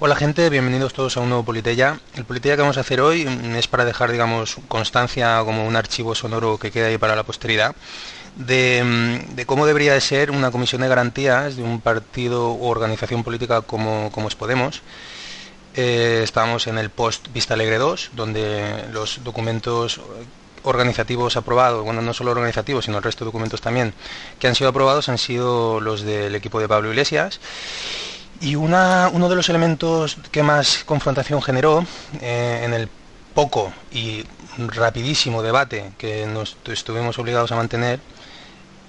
Hola gente, bienvenidos todos a un nuevo Politeya. El Politeya que vamos a hacer hoy es para dejar, digamos, constancia como un archivo sonoro que queda ahí para la posteridad de, cómo debería de ser una comisión de garantías de un partido o organización política como, como es Podemos. Eh, estamos en el post Vista Alegre 2, donde los documentos organizativos aprobados, bueno, no solo organizativos, sino el resto de documentos también, que han sido aprobados han sido los del equipo de Pablo Iglesias. Y una, uno de los elementos que más confrontación generó eh, en el poco y rapidísimo debate que nos estuvimos obligados a mantener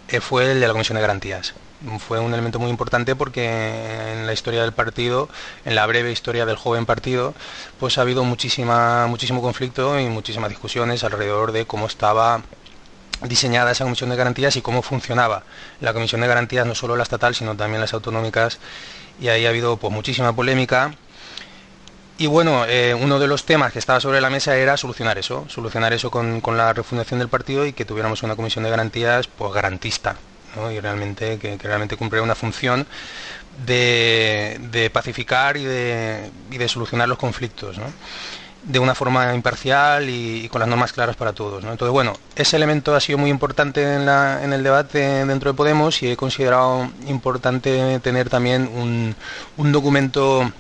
eh, fue el de la Comisión de Garantías. Fue un elemento muy importante porque en la historia del partido, en la breve historia del joven partido, pues ha habido muchísima, muchísimo conflicto y muchísimas discusiones alrededor de cómo estaba diseñada esa comisión de garantías y cómo funcionaba la comisión de garantías, no solo la estatal, sino también las autonómicas y ahí ha habido pues muchísima polémica. Y bueno, eh, uno de los temas que estaba sobre la mesa era solucionar eso, solucionar eso con, la refundación del partido y que tuviéramos una comisión de garantías pues garantista, y realmente que, realmente cumpliera una función de, pacificar y de, y de, solucionar los conflictos. De una forma imparcial y, con las normas claras para todos. Entonces, bueno, ese elemento ha sido muy importante en, el debate dentro de Podemos y he considerado importante tener también un, documento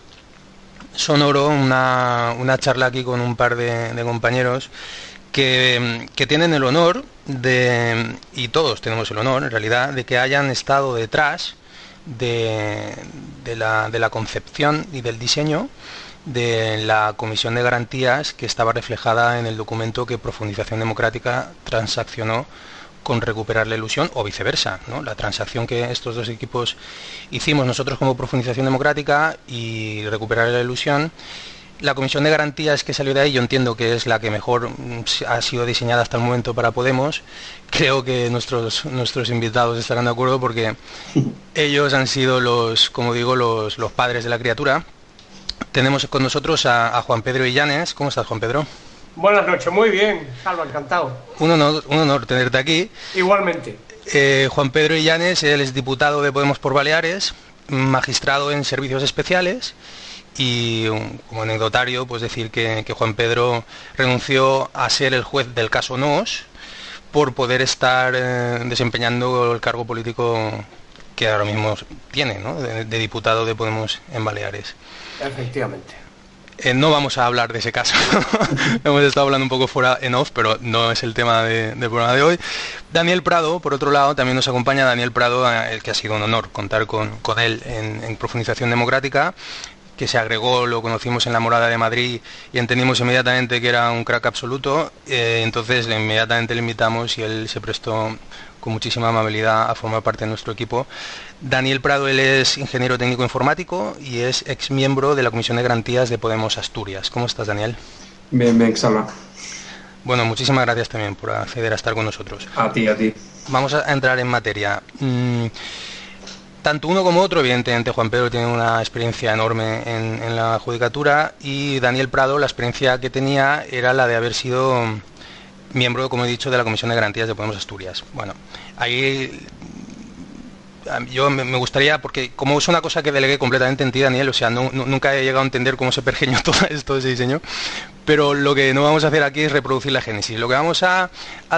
sonoro, una, charla aquí con un par de, compañeros que, tienen el honor de, y todos tenemos el honor en realidad, de que hayan estado detrás de la concepción y del diseño de la Comisión de Garantías que estaba reflejada en el documento que Profundización Democrática transaccionó con recuperar la ilusión o viceversa. La transacción que estos dos equipos hicimos nosotros como Profundización Democrática y recuperar la ilusión. La comisión de garantías que salió de ahí, yo entiendo que es la que mejor mm, ha sido diseñada hasta el momento para Podemos. Creo que nuestros, nuestros invitados estarán de acuerdo porque ellos han sido los, como digo, los, los padres de la criatura tenemos con nosotros a, Juan Pedro Illanes. ¿Cómo estás, Juan Pedro? Buenas noches, muy bien, Salva, encantado. Un honor, un honor tenerte aquí. Igualmente. Eh, Juan Pedro Illanes, él es diputado de Podemos por Baleares, magistrado en servicios especiales y como anecdotario, pues decir que, Juan Pedro renunció a ser el juez del caso NOS por poder estar eh, desempeñando el cargo político que ahora mismo tiene, ¿no? de diputado de Podemos en Baleares. Efectivamente. Eh, no vamos a hablar de ese caso. Hemos estado hablando un poco fuera en off, pero no es el tema del programa de hoy. Daniel Prado, por otro lado, también nos acompaña Daniel Prado, el que ha sido un honor contar con, él en, Profundización Democrática que se agregó, lo conocimos en la Morada de Madrid y entendimos inmediatamente que era un crack absoluto, eh, entonces inmediatamente le invitamos y él se prestó con muchísima amabilidad a formar parte de nuestro equipo. Daniel Prado, él es ingeniero técnico informático y es ex miembro de la Comisión de Garantías de Podemos Asturias. ¿Cómo estás, Daniel? Bien, bien, Salva. Bueno, muchísimas gracias también por acceder a estar con nosotros. A ti, a ti. Vamos a entrar en materia. Mm, tanto uno como otro, evidentemente Juan Pedro tiene una experiencia enorme en, en, la judicatura y Daniel Prado la experiencia que tenía era la de haber sido miembro, como he dicho, de la Comisión de Garantías de Podemos Asturias. Bueno, ahí yo me gustaría, porque como es una cosa que delegué completamente en ti, Daniel, o sea, nunca he llegado a entender cómo se pergeñó todo esto, ese diseño, pero lo que no vamos a hacer aquí es reproducir la génesis. Lo que vamos a,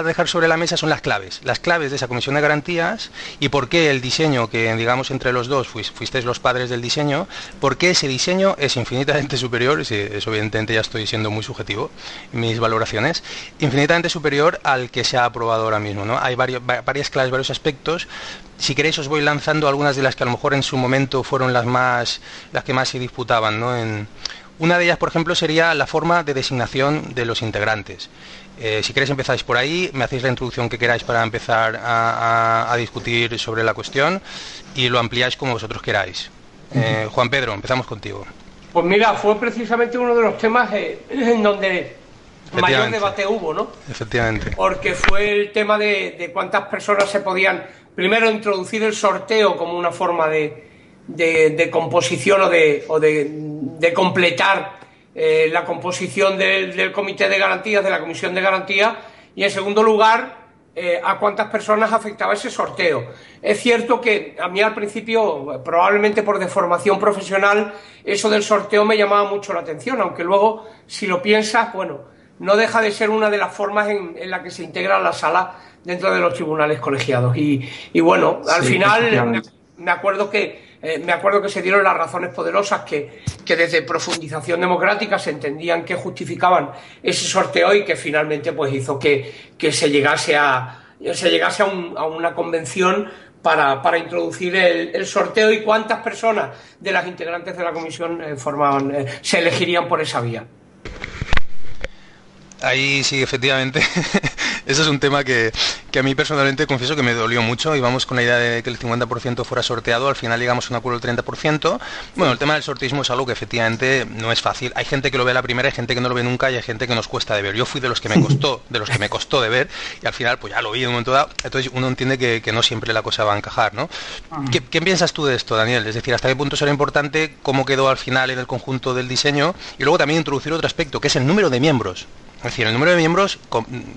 dejar sobre la mesa son las claves, las claves de esa comisión de garantías y por qué el diseño, que digamos entre los dos fuisteis los padres del diseño, por qué ese diseño es infinitamente superior, y eso evidentemente ya estoy siendo muy subjetivo mis valoraciones, infinitamente superior al que se ha aprobado ahora mismo. ¿no? Hay varias claves, varios aspectos. Si queréis os voy lanzando algunas de las que a lo mejor en su momento fueron las más las que más se disputaban ¿no? en, una de ellas, por ejemplo, sería la forma de designación de los integrantes. Eh, si queréis empezáis por ahí, me hacéis la introducción que queráis para empezar a, discutir sobre la cuestión y lo ampliáis como vosotros queráis. Eh, Juan Pedro, empezamos contigo. Pues mira, fue precisamente uno de los temas eh, en donde mayor debate hubo, ¿no? Efectivamente. Porque fue el tema de, cuántas personas se podían, primero, introducir el sorteo como una forma de, de, composición o de, o de, completar eh, la composición del, del, Comité de Garantías, de la Comisión de Garantías, y en segundo lugar, eh, a cuántas personas afectaba ese sorteo. Es cierto que a mí al principio, probablemente por deformación profesional, eso del sorteo me llamaba mucho la atención, aunque luego, si lo piensas, bueno, no deja de ser una de las formas en, la que se integra la sala dentro de los tribunales colegiados. Y, bueno, al final me acuerdo que eh, me acuerdo que se dieron las razones poderosas que, que, desde profundización democrática se entendían que justificaban ese sorteo y que finalmente pues hizo que, que se llegase a se llegase a, una convención para, para introducir el, sorteo y cuántas personas de las integrantes de la comisión eh, formaban, eh, se elegirían por esa vía. Ahí sí, efectivamente. Ese es un tema que, a mí personalmente confieso que me dolió mucho. Íbamos con la idea de que el 50% fuera sorteado, al final llegamos a un acuerdo del 30%. Bueno, el tema del sorteismo es algo que efectivamente no es fácil. Hay gente que lo ve la primera, hay gente que no lo ve nunca y hay gente que nos cuesta de ver. Yo fui de los que me costó, de los que me costó de ver y al final pues ya lo vi en un momento dado. Entonces uno entiende que, no siempre la cosa va a encajar, ¿no? ¿Qué, ¿Qué, piensas tú de esto, Daniel? Es decir, ¿hasta qué punto será importante cómo quedó al final en el conjunto del diseño? Y luego también introducir otro aspecto, que es el número de miembros. Es decir, el número de miembros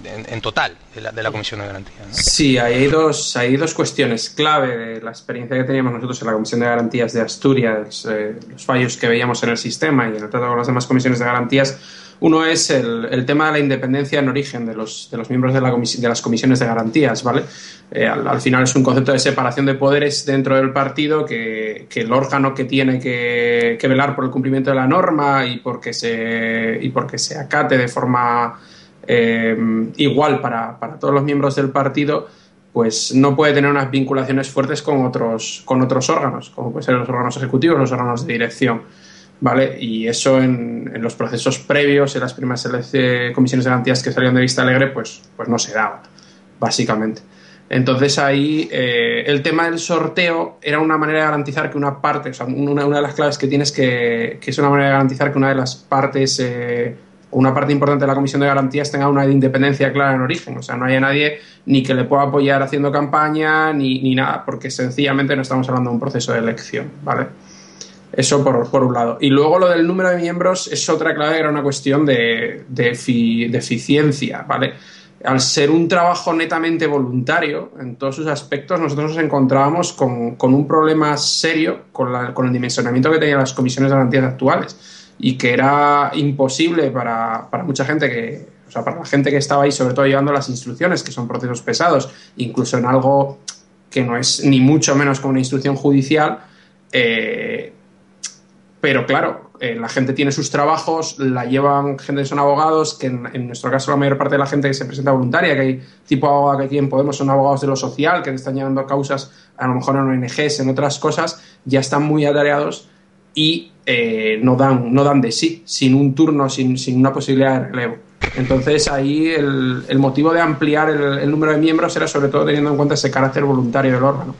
en, total de la, Comisión de Garantía. Sí, hay dos, hay dos cuestiones clave de la experiencia que teníamos nosotros en la Comisión de Garantías de Asturias, eh, los fallos que veíamos en el sistema y en el trato con las demás comisiones de garantías uno es el, tema de la independencia en origen de los, de los miembros de, la de las comisiones de garantías, ¿vale? Eh, al, final es un concepto de separación de poderes dentro del partido que, el órgano que tiene que, velar por el cumplimiento de la norma y porque se, y porque se acate de forma eh, igual para, para todos los miembros del partido, pues no puede tener unas vinculaciones fuertes con otros, con otros órganos, como pueden ser los órganos ejecutivos, los órganos de dirección. ¿Vale? Y eso en, los procesos previos, en las primeras comisiones de garantías que salieron de Vista Alegre, pues, pues no se daba, básicamente. Entonces ahí eh, el tema del sorteo era una manera de garantizar que una parte, o sea, una, de las claves que tienes que, que es una manera de garantizar que una de las partes, eh, una parte importante de la comisión de garantías tenga una independencia clara en origen, o sea, no haya nadie ni que le pueda apoyar haciendo campaña ni, ni nada, porque sencillamente no estamos hablando de un proceso de elección, ¿vale? Eso por, por, un lado. Y luego lo del número de miembros es otra clave, era una cuestión de, de, eficiencia, ¿vale? Al ser un trabajo netamente voluntario en todos sus aspectos, nosotros nos encontrábamos con, con un problema serio con, la, con, el dimensionamiento que tenían las comisiones de garantías actuales y que era imposible para, para mucha gente que, o sea, para la gente que estaba ahí, sobre todo llevando las instrucciones, que son procesos pesados, incluso en algo que no es ni mucho menos como una instrucción judicial, eh, pero claro, eh, la gente tiene sus trabajos, la llevan gente que son abogados, que en, nuestro caso la mayor parte de la gente que se presenta voluntaria, que hay tipo abogado que aquí en Podemos son abogados de lo social, que están llevando causas a lo mejor en ONGs, en otras cosas, ya están muy atareados y eh, no, dan, no dan de sí, sin un turno, sin, una posibilidad de relevo. Entonces ahí el, motivo de ampliar el número de miembros era sobre todo teniendo en cuenta ese carácter voluntario del órgano.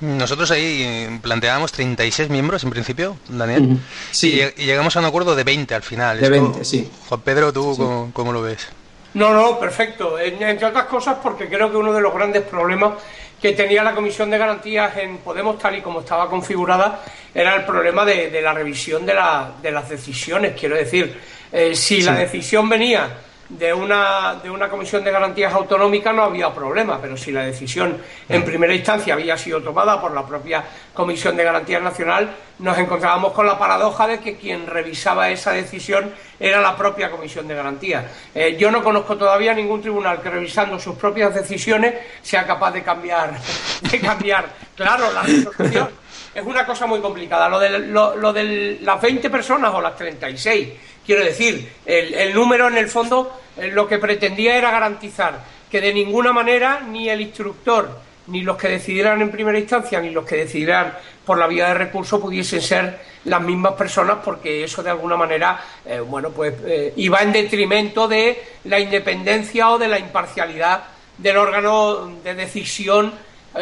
Nosotros ahí planteábamos 36 miembros en principio, Daniel. Sí. Y, llegamos a un acuerdo de 20 al final. De 20, sí. Juan Pedro, ¿tú cómo, lo ves? No, no, perfecto. Entre otras cosas porque creo que uno de los grandes problemas que tenía la Comisión de Garantías en Podemos, tal y como estaba configurada, era el problema de, la revisión de, las decisiones. Quiero decir, eh, si la decisión venía de una, de una comisión de garantías autonómica no había problema, pero si la decisión en primera instancia había sido tomada por la propia Comisión de Garantías Nacional, nos encontrábamos con la paradoja de que quien revisaba esa decisión era la propia Comisión de Garantías. Eh, yo no conozco todavía ningún tribunal que revisando sus propias decisiones sea capaz de cambiar, de cambiar, claro, la resolución. Es una cosa muy complicada. Lo de, lo de las 20 personas o las 36 Quiero decir, el, número en el fondo eh, lo que pretendía era garantizar que de ninguna manera ni el instructor, ni los que decidieran en primera instancia, ni los que decidieran por la vía de recurso pudiesen ser las mismas personas porque eso de alguna manera, eh, bueno, pues eh, iba en detrimento de la independencia o de la imparcialidad del órgano de decisión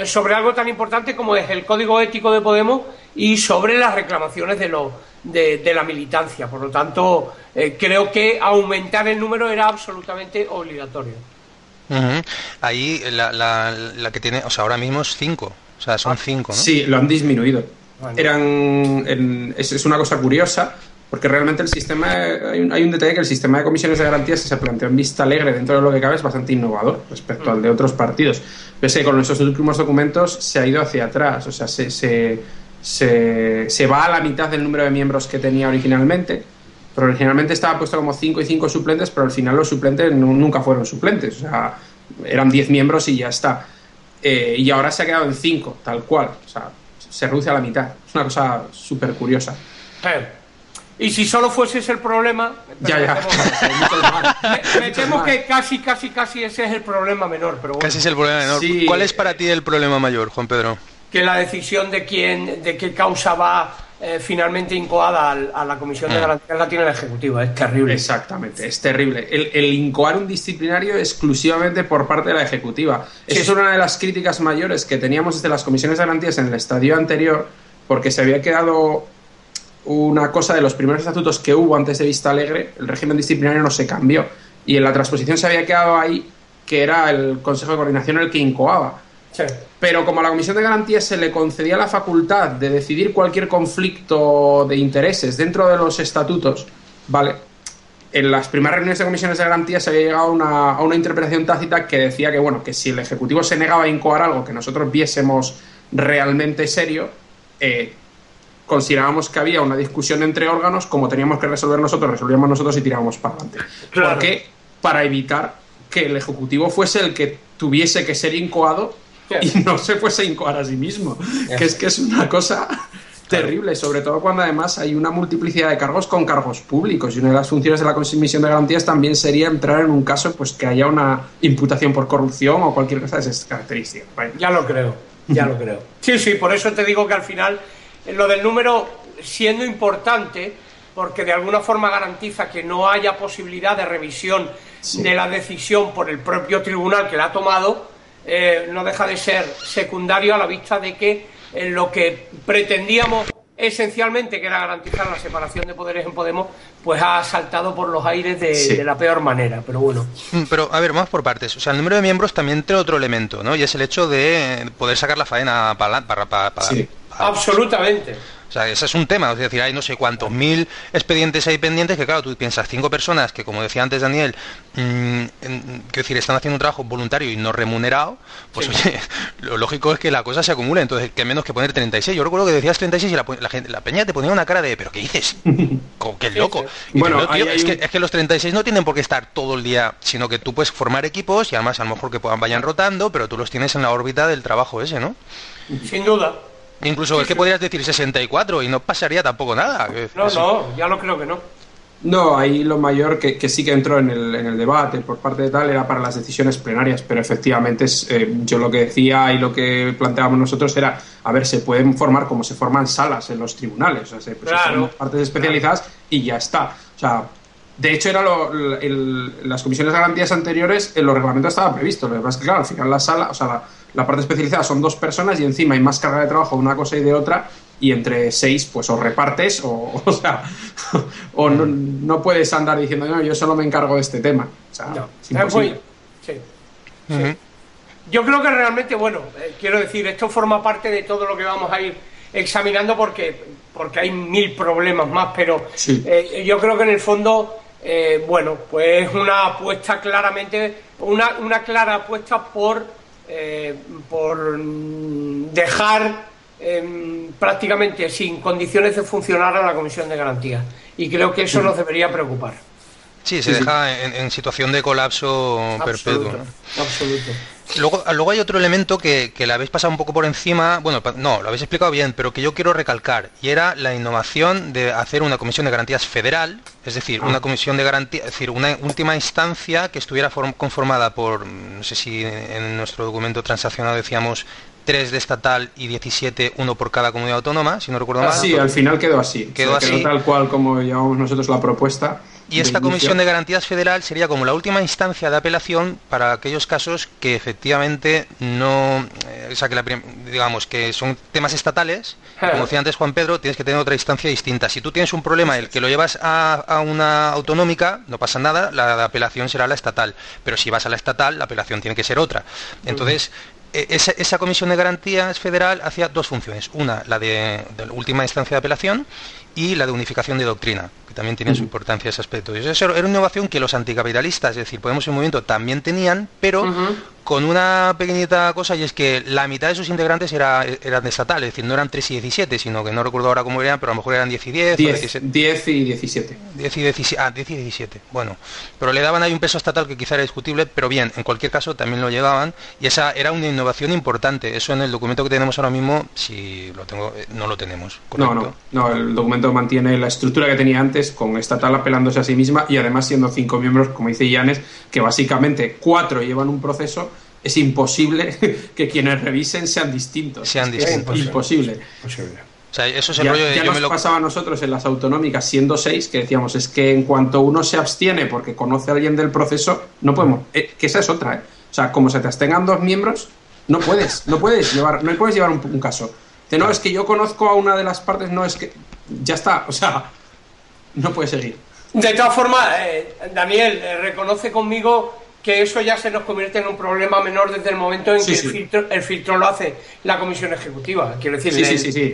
sobre algo tan importante como es el código ético de Podemos y sobre las reclamaciones de, lo, de, la militancia. Por lo tanto, eh, creo que aumentar el número era absolutamente obligatorio. Ahí la, la, que tiene, o sea, ahora mismo es cinco, o sea, son ah, cinco, ¿no? Sí, lo han disminuido. Eran, es, una cosa curiosa, porque realmente el sistema, hay un, hay un, detalle que el sistema de comisiones de garantías que se planteó en vista alegre dentro de lo que cabe es bastante innovador respecto al de otros partidos. Pese que con nuestros últimos documentos se ha ido hacia atrás, o sea, se, se, se, se va a la mitad del número de miembros que tenía originalmente pero originalmente estaba puesto como 5 y 5 suplentes, pero al final los suplentes nunca fueron suplentes. O sea, eran 10 miembros y ya está. Eh, y ahora se ha quedado en 5, tal cual. O sea, se reduce a la mitad. Es una cosa súper curiosa. Y si solo fuese ese el problema. Ya, ya. Me, temo que casi, casi, casi ese es el problema menor. Pero Casi es el problema menor. ¿Cuál es para ti el problema mayor, Juan Pedro? Que la decisión de quién, de qué causa va eh, finalmente incoada a la Comisión de mm. Garantías la tiene el Ejecutivo. Es terrible. Exactamente, es terrible. El, incoar un disciplinario exclusivamente por parte de la Ejecutiva. Esa es una de las críticas mayores que teníamos desde las comisiones de garantías en el estadio anterior, porque se había quedado una cosa de los primeros estatutos que hubo antes de Vista Alegre, el régimen disciplinario no se cambió. Y en la transposición se había quedado ahí que era el Consejo de Coordinación el que incoaba. Pero como a la Comisión de Garantías se le concedía la facultad de decidir cualquier conflicto de intereses dentro de los estatutos, ¿vale? En las primeras reuniones de comisiones de garantías se había llegado a una, a una interpretación tácita que decía que, bueno, que si el Ejecutivo se negaba a incoar algo que nosotros viésemos realmente serio, eh, considerábamos que había una discusión entre órganos, como teníamos que resolver nosotros, resolvíamos nosotros y tirábamos para adelante. Porque para evitar que el Ejecutivo fuese el que tuviese que ser incoado y no se fuese a incoar a sí mismo. Que es que es una cosa terrible, sobre todo cuando además hay una multiplicidad de cargos con cargos públicos y una de las funciones de la Comisión de Garantías también sería entrar en un caso pues que haya una imputación por corrupción o cualquier cosa de esas características. Ya lo creo, ya lo creo. Sí, sí, por eso te digo que al final lo del número siendo importante porque de alguna forma garantiza que no haya posibilidad de revisión de la decisión por el propio tribunal que la ha tomado, eh, no deja de ser secundario a la vista de que eh, lo que pretendíamos esencialmente, que era garantizar la separación de poderes en Podemos, pues ha saltado por los aires de, la peor manera, pero bueno. Mm, pero, a ver, vamos por partes. O sea, el número de miembros también tiene otro elemento, ¿no? Y es el hecho de poder sacar la faena para... para, para, para sí. Absolutamente. O sea, ese es un tema, es decir, hay no sé cuántos mil expedientes ahí pendientes que, claro, tú piensas, cinco personas que, como decía antes Daniel, mmm, decir, están haciendo un trabajo voluntario y no remunerado, pues oye, lo lógico es que la cosa se acumule, entonces, que menos que poner 36. Yo recuerdo que decías 36 y la, gente, la peña te ponía una cara de, ¿pero qué dices? ¡Qué loco! bueno, es, que, es que los 36 no tienen por qué estar todo el día, sino que tú puedes formar equipos y además a lo mejor que puedan vayan rotando, pero tú los tienes en la órbita del trabajo ese, ¿no? Sin duda. Incluso es que podrías decir 64 y no pasaría tampoco nada. No, no, ya lo creo que no. No, ahí lo mayor que, sí que entró en el, en el, debate por parte de tal era para las decisiones plenarias, pero efectivamente es, eh, yo lo que decía y lo que planteábamos nosotros era, a ver, se pueden formar como se forman salas en los tribunales, o sea, se, forman partes especializadas y ya está. O sea, de hecho, era lo, las comisiones de garantías anteriores, en los reglamentos estaba previsto. Lo que pasa es que, claro, al final la sala, o sea, la, parte especializada son dos personas y encima hay más carga de trabajo de una cosa y de otra, y entre seis, pues o repartes, o, o sea, o no, puedes andar diciendo, no, yo solo me encargo de este tema. O sea, sí. Yo creo que realmente, bueno, eh, quiero decir, esto forma parte de todo lo que vamos a ir examinando porque, porque hay mil problemas más, pero eh, yo creo que en el fondo eh, bueno, pues una apuesta claramente, una, una clara apuesta por, eh, por dejar em, prácticamente sin condiciones de funcionar a la Comisión de Garantías. Y creo que eso nos debería preocupar. Sí, se deja En, situación de colapso perpetuo. Absoluto. Luego, luego hay otro elemento que, que le habéis pasado un poco por encima, bueno, no, lo habéis explicado bien, pero que yo quiero recalcar, y era la innovación de hacer una comisión de garantías federal, es decir, una ah. comisión de garantías, es decir, una última instancia que estuviera conformada por, no sé si en nuestro documento transaccionado decíamos 3 de estatal y 17, uno por cada comunidad autónoma, si no recuerdo ah, mal. Sí, al final quedó así. Quedó así. tal cual como llevamos nosotros la propuesta. Y esta Comisión de Garantías Federal sería como la última instancia de apelación para aquellos casos que efectivamente no, eh, o sea, que digamos que son temas estatales. Como decía antes Juan Pedro, tienes que tener otra instancia distinta. Si tú tienes un problema el que lo llevas a, una autonómica, no pasa nada, la, apelación será la estatal. Pero si vas a la estatal, la apelación tiene que ser otra. Entonces, e, esa, comisión de garantías federal hacía dos funciones. Una, la de, de última instancia de apelación y la de unificación de doctrina, que también tiene su importancia ese aspecto. Y eso era una innovación que los anticapitalistas, es decir, Podemos en Movimiento, también tenían, pero con una pequeñita cosa y es que la mitad de sus integrantes era, eran de estatal, es decir, no eran 3 y 17, sino que no recuerdo ahora cómo eran, pero a lo mejor eran 10 y 10. 10, 10 y 17. 10 y 17. Ah, 10 y 17. Bueno, pero le daban ahí un peso estatal que quizá era discutible, pero bien, en cualquier caso también lo llevaban y esa era una innovación importante. Eso en el documento que tenemos ahora mismo, si lo tengo, eh, no lo tenemos. No, no, no, el documento mantiene la estructura que tenía antes con estatal apelándose a sí misma y además siendo cinco miembros, como dice Yanes, que básicamente cuatro llevan un proceso es imposible que quienes revisen sean distintos. Sean distintos. Es imposible. O sea, eso es el ya, rollo de, ya nos lo... pasaba a nosotros en las autonómicas siendo seis que decíamos es que en cuanto uno se abstiene porque conoce a alguien del proceso no podemos eh, que esa es otra ¿eh? o sea como se te abstengan dos miembros no puedes no puedes llevar no puedes llevar un, caso no es que yo conozco a una de las partes no es que ya está o sea no puede seguir de todas formas eh, Daniel reconoce conmigo que eso ya se nos convierte en un problema menor desde el momento en que El, filtro, lo hace la comisión ejecutiva. Quiero decir,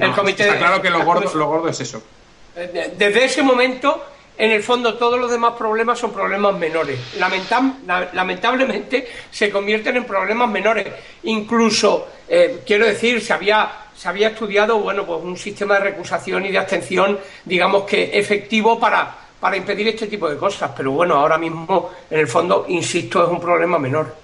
el, comité. Está claro que lo gordo, lo gordo es eso. Eh, desde ese momento, en el fondo, todos los demás problemas son problemas menores. lamentablemente, se convierten en problemas menores. Incluso, eh, quiero decir, se había se había estudiado bueno pues un sistema de recusación y de abstención digamos que efectivo para para impedir este tipo de cosas. Pero bueno, ahora mismo, en el fondo, insisto, es un problema menor.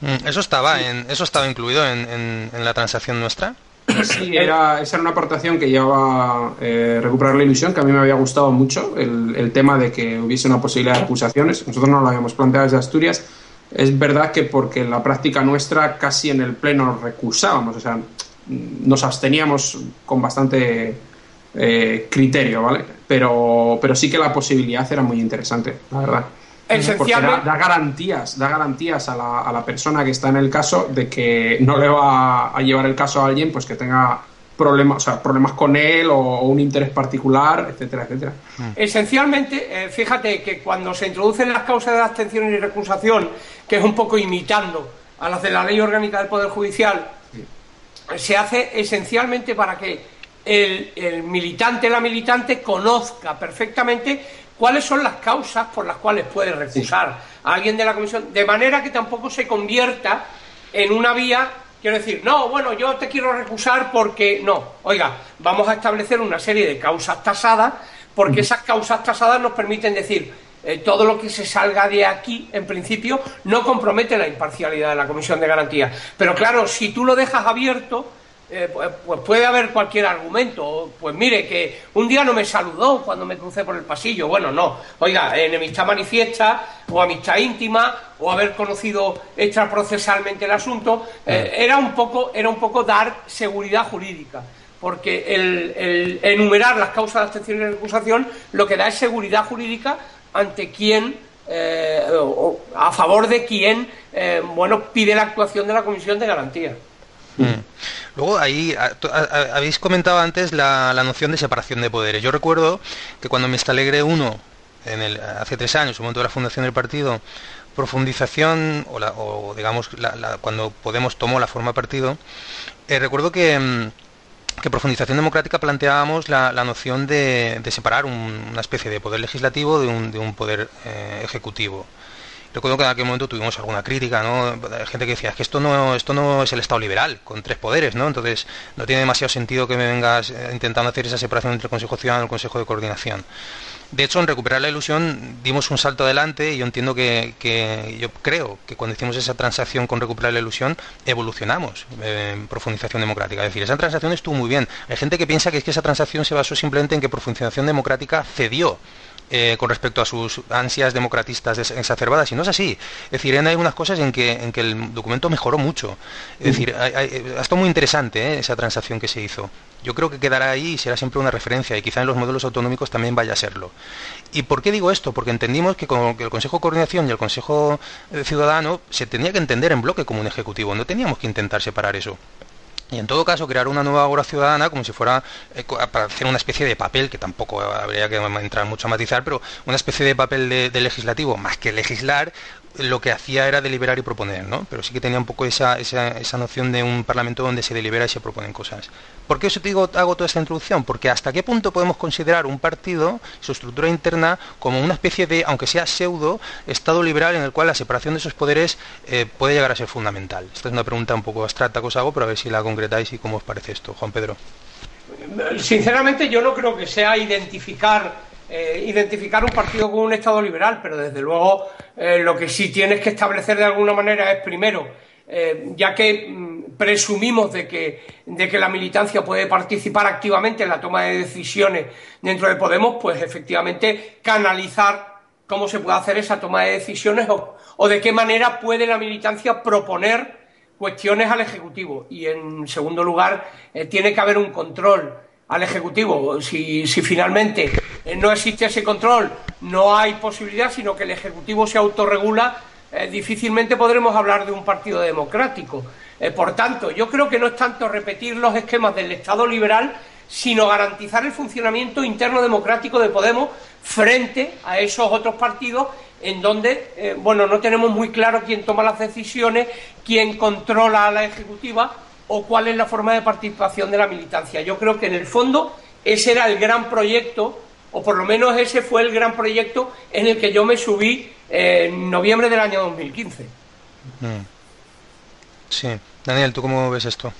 Mm, ¿Eso estaba, en, eso estaba incluido en, la transacción nuestra? Sí, era, esa era una aportación que llevaba eh, recuperar la ilusión, que a mí me había gustado mucho, el, tema de que hubiese una posibilidad de acusaciones. Nosotros no lo habíamos planteado desde Asturias. Es verdad que porque en la práctica nuestra casi en el pleno recusábamos, o sea, nos absteníamos con bastante eh, criterio, ¿vale? Pero, pero sí que la posibilidad era muy interesante, la verdad. Porque da, garantías, da garantías a la, a la, persona que está en el caso de que no le va a llevar el caso a alguien pues que tenga problemas, o sea, problemas con él o, un interés particular, etcétera, etcétera. Mm. Esencialmente, eh, fíjate que cuando se introducen las causas de abstención y recusación, que es un poco imitando a las de la ley orgánica del Poder Judicial, se hace esencialmente para que el, militante, la militante, conozca perfectamente cuáles son las causas por las cuales puede recusar a alguien de la comisión, de manera que tampoco se convierta en una vía, quiero decir, no, bueno, yo te quiero recusar porque no, oiga, vamos a establecer una serie de causas tasadas, porque esas causas tasadas nos permiten decir, eh, todo lo que se salga de aquí, en principio, no compromete la imparcialidad de la Comisión de Garantía. Pero claro, si tú lo dejas abierto, eh, pues, pues, puede haber cualquier argumento. Pues mire, que un día no me saludó cuando me crucé por el pasillo. Bueno, no. Oiga, enemistad manifiesta, o amistad íntima, o haber conocido extraprocesalmente el asunto, eh, era, un poco, era un poco dar seguridad jurídica. Porque el, enumerar las causas de abstención y recusación lo que da es seguridad jurídica ante quien eh, a favor de quien bueno pide la actuación de la comisión de garantía. Mm. Luego ahí habéis comentado antes la, noción de separación de poderes. Yo recuerdo que cuando me Alegre 1, en el, hace tres años, el momento de la fundación del partido, profundización, o, digamos, cuando Podemos tomó la forma partido, eh, recuerdo que, mm, que, profundización democrática planteábamos la, noción de, separar una especie de poder legislativo de un, de un poder eh, ejecutivo. Recuerdo que en aquel momento tuvimos alguna crítica, ¿no? Gente que decía, es que esto no, esto no es el Estado liberal, con tres poderes, ¿no? Entonces no tiene demasiado sentido que me vengas eh, intentando hacer esa separación entre el Consejo Ciudadano y el Consejo de Coordinación. De hecho, en recuperar la ilusión dimos un salto adelante y yo entiendo que, yo creo que cuando hicimos esa transacción con recuperar la ilusión, evolucionamos en profundización democrática. Es decir, esa transacción estuvo muy bien. Hay gente que piensa que es que esa transacción se basó simplemente en que profundización democrática cedió eh, con respecto a sus ansias democratistas exacerbadas, y no es así. Es decir, hay unas cosas en que, en que el documento mejoró mucho. Es decir, ha estado muy interesante ¿eh? esa transacción que se hizo. Yo creo que quedará ahí y será siempre una referencia, y quizá en los modelos autonómicos también vaya a serlo. ¿Y por qué digo esto? Porque entendimos que, con, el Consejo de Coordinación y el Consejo Ciudadano se tenía que entender en bloque como un ejecutivo, no teníamos que intentar separar eso. Y en todo caso, crear una nueva obra ciudadana como si fuera eh, para hacer una especie de papel, que tampoco habría que entrar mucho a matizar, pero una especie de papel de legislativo, más que legislar, lo que hacía era deliberar y proponer, ¿no? Pero sí que tenía un poco esa, esa, esa noción de un parlamento donde se delibera y se proponen cosas. ¿Por qué os digo, hago toda esta introducción? Porque hasta qué punto podemos considerar un partido, su estructura interna, como una especie de, aunque sea pseudo, Estado liberal en el cual la separación de esos poderes eh, puede llegar a ser fundamental. Esta es una pregunta un poco abstracta que os hago, pero a ver si la concretáis y cómo os parece esto, Juan Pedro. Sinceramente yo no creo que sea identificar eh, identificar un partido como un Estado liberal, pero desde luego eh, lo que sí tienes que establecer de alguna manera es primero, eh, ya que mm, presumimos de que, de que la militancia puede participar activamente en la toma de decisiones dentro de Podemos, pues efectivamente canalizar cómo se puede hacer esa toma de decisiones o, o de qué manera puede la militancia proponer cuestiones al Ejecutivo. Y en segundo lugar, tiene que haber un control al Ejecutivo. Si, si finalmente eh, no existe ese control, no hay posibilidad, sino que el Ejecutivo se autorregula, eh, difícilmente podremos hablar de un partido democrático. Eh, por tanto, yo creo que no es tanto repetir los esquemas del Estado liberal, sino garantizar el funcionamiento interno democrático de Podemos frente a esos otros partidos en donde, bueno, no tenemos muy claro quién toma las decisiones, quién controla a la Ejecutiva o cuál es la forma de participación de la militancia. Yo creo que en el fondo ese era el gran proyecto, o por lo menos ese fue el gran proyecto en el que yo me subí en noviembre del año 2015. Mm. Sí. Daniel, ¿tú cómo ves esto?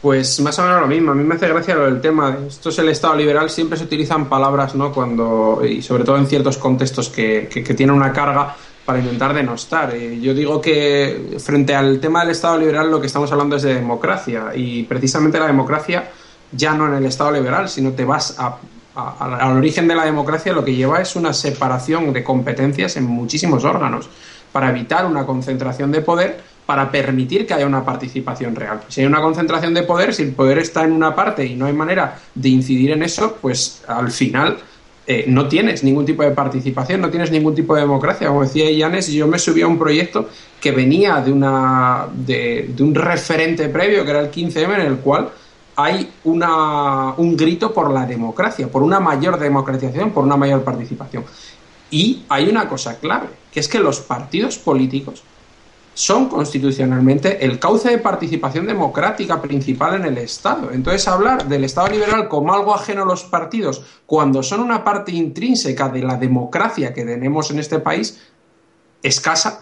Pues más o menos lo mismo. A mí me hace gracia lo del tema. Esto es el Estado liberal. Siempre se utilizan palabras, ¿no? Cuando, y sobre todo en ciertos contextos que, que tienen una carga para intentar denostar. Eh, yo digo que frente al tema del Estado liberal lo que estamos hablando es de democracia y precisamente la democracia ya no en el Estado liberal, sino te vas al origen de la democracia, lo que lleva es una separación de competencias en muchísimos órganos para evitar una concentración de poder, para permitir que haya una participación real. Si hay una concentración de poder, si el poder está en una parte y no hay manera de incidir en eso, pues al final eh, no tienes ningún tipo de participación, no tienes ningún tipo de democracia. Como decía Yanes, yo me subí a un proyecto que venía de, una, de, un referente previo, que era el 15M, en el cual hay una, un grito por la democracia, por una mayor democratización, por una mayor participación. Y hay una cosa clave, que es que los partidos políticos son constitucionalmente el cauce de participación democrática principal en el Estado. Entonces, hablar del Estado liberal como algo ajeno a los partidos, cuando son una parte intrínseca de la democracia que tenemos en este país, escasa,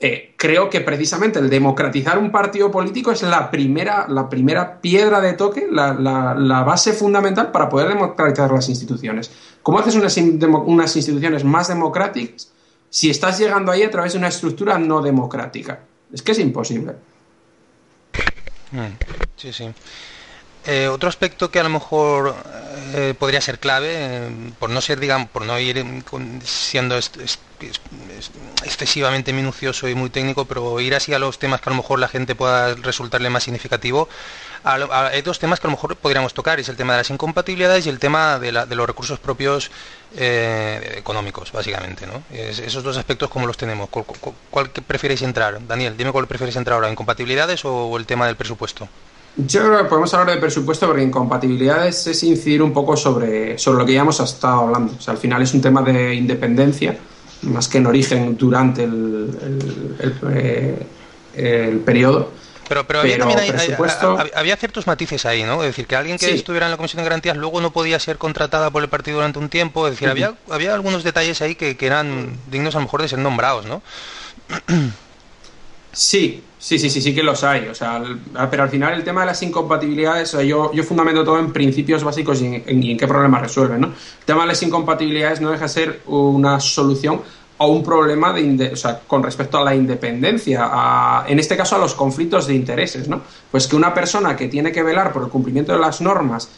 eh, creo que precisamente el democratizar un partido político es la primera, la primera piedra de toque, la, base fundamental para poder democratizar las instituciones. ¿Cómo haces unas instituciones más democráticas? Si estás llegando ahí a través de una estructura no democrática. Es que es imposible. Mm, sí, sí. Eh, otro aspecto que a lo mejor eh, podría ser clave, eh, por no ser, digamos, por no ir siendo excesivamente minucioso y muy técnico, pero ir así a los temas que a lo mejor la gente pueda resultarle más significativo, hay dos temas que a lo mejor podríamos tocar, es el tema de las incompatibilidades y el tema de, los recursos propios eh, económicos, básicamente. ¿no? esos dos aspectos, ¿cómo los tenemos? ¿Cuál, preferís entrar? Daniel, dime cuál preferís entrar ahora, ¿incompatibilidades o el tema del presupuesto? Yo creo que podemos hablar de presupuesto porque incompatibilidades es incidir un poco sobre, sobre lo que ya hemos estado hablando. Al final es un tema de independencia, más que en origen durante el, el, eh, periodo. Pero, pero, había, también había, ciertos matices ahí, ¿no? Es decir, que alguien que estuviera en la Comisión de Garantías luego no podía ser contratada por el partido durante un tiempo. Es decir, había, había algunos detalles ahí que, que, eran dignos a lo mejor de ser nombrados, ¿no? Sí, sí, sí, sí, sí que los hay. O sea, pero al final el tema de las incompatibilidades, yo, yo fundamento todo en principios básicos y en, qué problemas resuelven, ¿no? El tema de las incompatibilidades no deja de ser una solución a un problema de, con respecto a la independencia, en este caso a los conflictos de intereses, ¿no? Pues que una persona que tiene que velar por el cumplimiento de las normas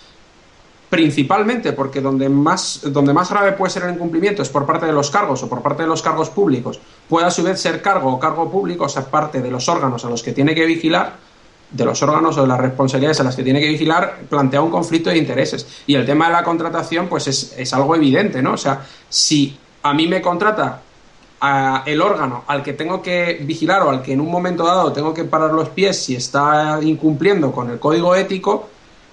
principalmente porque donde más, donde más grave puede ser el incumplimiento es por parte de los cargos o por parte de los cargos públicos, puede a su vez ser cargo o cargo público, o sea, parte de los órganos a los que tiene que vigilar, de los órganos o de las responsabilidades a las que tiene que vigilar, plantea un conflicto de intereses. Y el tema de la contratación, pues es, es algo evidente, ¿no? O sea, si a mí me contrata el órgano al que tengo que vigilar o al que en un momento dado tengo que parar los pies si está incumpliendo con el código ético,